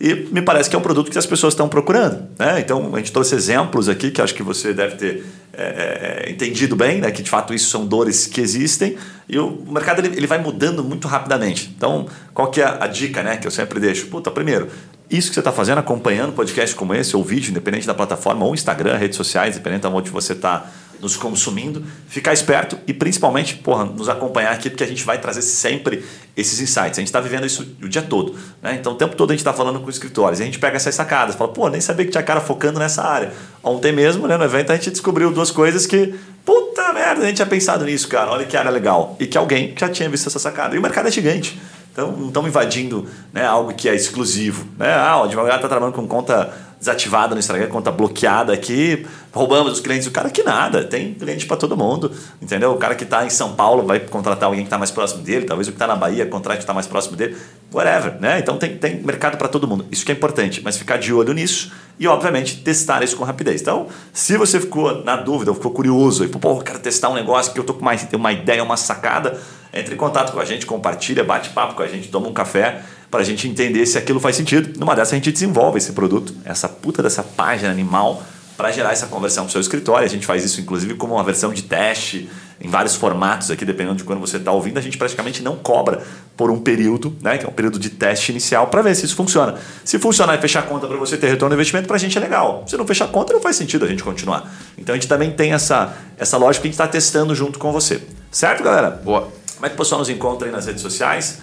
E me parece que é um produto que as pessoas estão procurando. Né? Então, a gente trouxe exemplos aqui que acho que você deve ter é, é, entendido bem, né? que de fato isso são dores que existem. E o mercado ele, ele vai mudando muito rapidamente. Então, qual que é a, a dica né? que eu sempre deixo? Puta, primeiro, isso que você está fazendo, acompanhando podcast como esse, ou vídeo, independente da plataforma, ou Instagram, redes sociais, independente de onde você está nos consumindo, ficar esperto e principalmente, porra, nos acompanhar aqui, porque a gente vai trazer sempre esses insights. A gente está vivendo isso o dia todo. Né? Então, o tempo todo a gente está falando com escritórios. E a gente pega essas sacadas, fala, pô, nem sabia que tinha cara focando nessa área. Ontem mesmo, né, no evento, a gente descobriu duas coisas que, puta merda, a gente tinha pensado nisso, cara. Olha que área legal. E que alguém já tinha visto essa sacada. E o mercado é gigante. Então, não estamos invadindo né, algo que é exclusivo. Né? Ah, o advogado está trabalhando com conta desativada no Instagram, conta bloqueada aqui, roubamos os clientes do cara que nada, tem cliente para todo mundo, entendeu? O cara que está em São Paulo vai contratar alguém que está mais próximo dele, talvez o que está na Bahia contrate que está mais próximo dele, whatever, né? Então tem, tem mercado para todo mundo, isso que é importante, mas ficar de olho nisso e, obviamente, testar isso com rapidez. Então, se você ficou na dúvida, ou ficou curioso, e, pô, quero testar um negócio que eu tô com mais, uma ideia, uma sacada, entre em contato com a gente, compartilha, bate papo com a gente, toma um café, para a gente entender se aquilo faz sentido. Numa dessa a gente desenvolve esse produto, essa puta dessa página animal para gerar essa conversão para o seu escritório. A gente faz isso inclusive como uma versão de teste em vários formatos aqui, dependendo de quando você está ouvindo. A gente praticamente não cobra por um período, né, que é um período de teste inicial, para ver se isso funciona. Se funcionar e fechar a conta para você ter retorno do investimento, para a gente é legal. Se não fechar a conta, não faz sentido a gente continuar. Então a gente também tem essa, essa lógica que a gente está testando junto com você. Certo, galera? Boa. Como é que o pessoal nos encontra aí nas redes sociais?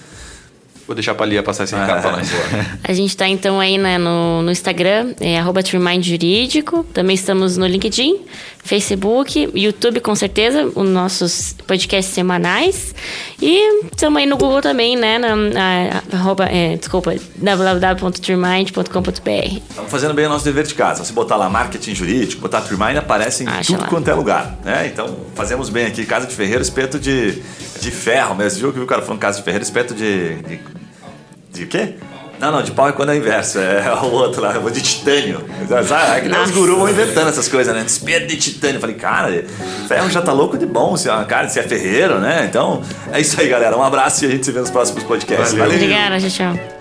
Vou deixar pra Lia passar esse recado ah, pra nós. [laughs] A gente tá então aí né, no, no Instagram, é arroba Jurídico. Também estamos no LinkedIn, Facebook, YouTube com certeza, os nossos podcasts semanais. E estamos aí no Google também, né? Na, na arroba, é, desculpa, www.trimind.com.br. Estamos fazendo bem o nosso dever de casa. Se botar lá marketing jurídico, botar Trimind, aparece em Acha tudo lá. quanto é lugar. Né? Então fazemos bem aqui. Casa de Ferreiro, espeto de, de ferro mesmo. Viu que o cara falando Casa de Ferreiro, espeto de, de de quê? Não, não, de pau é quando é o inverso. É [laughs] o outro lá, de titânio. Sabe? É que os gurus vão inventando essas coisas, né? Despedo de titânio. Eu falei, cara, ferro já tá louco de bom, se é, cara, se é ferreiro, né? Então, é isso aí, galera. Um abraço e a gente se vê nos próximos podcasts. Valeu. Valeu. Obrigada, tchau, tchau.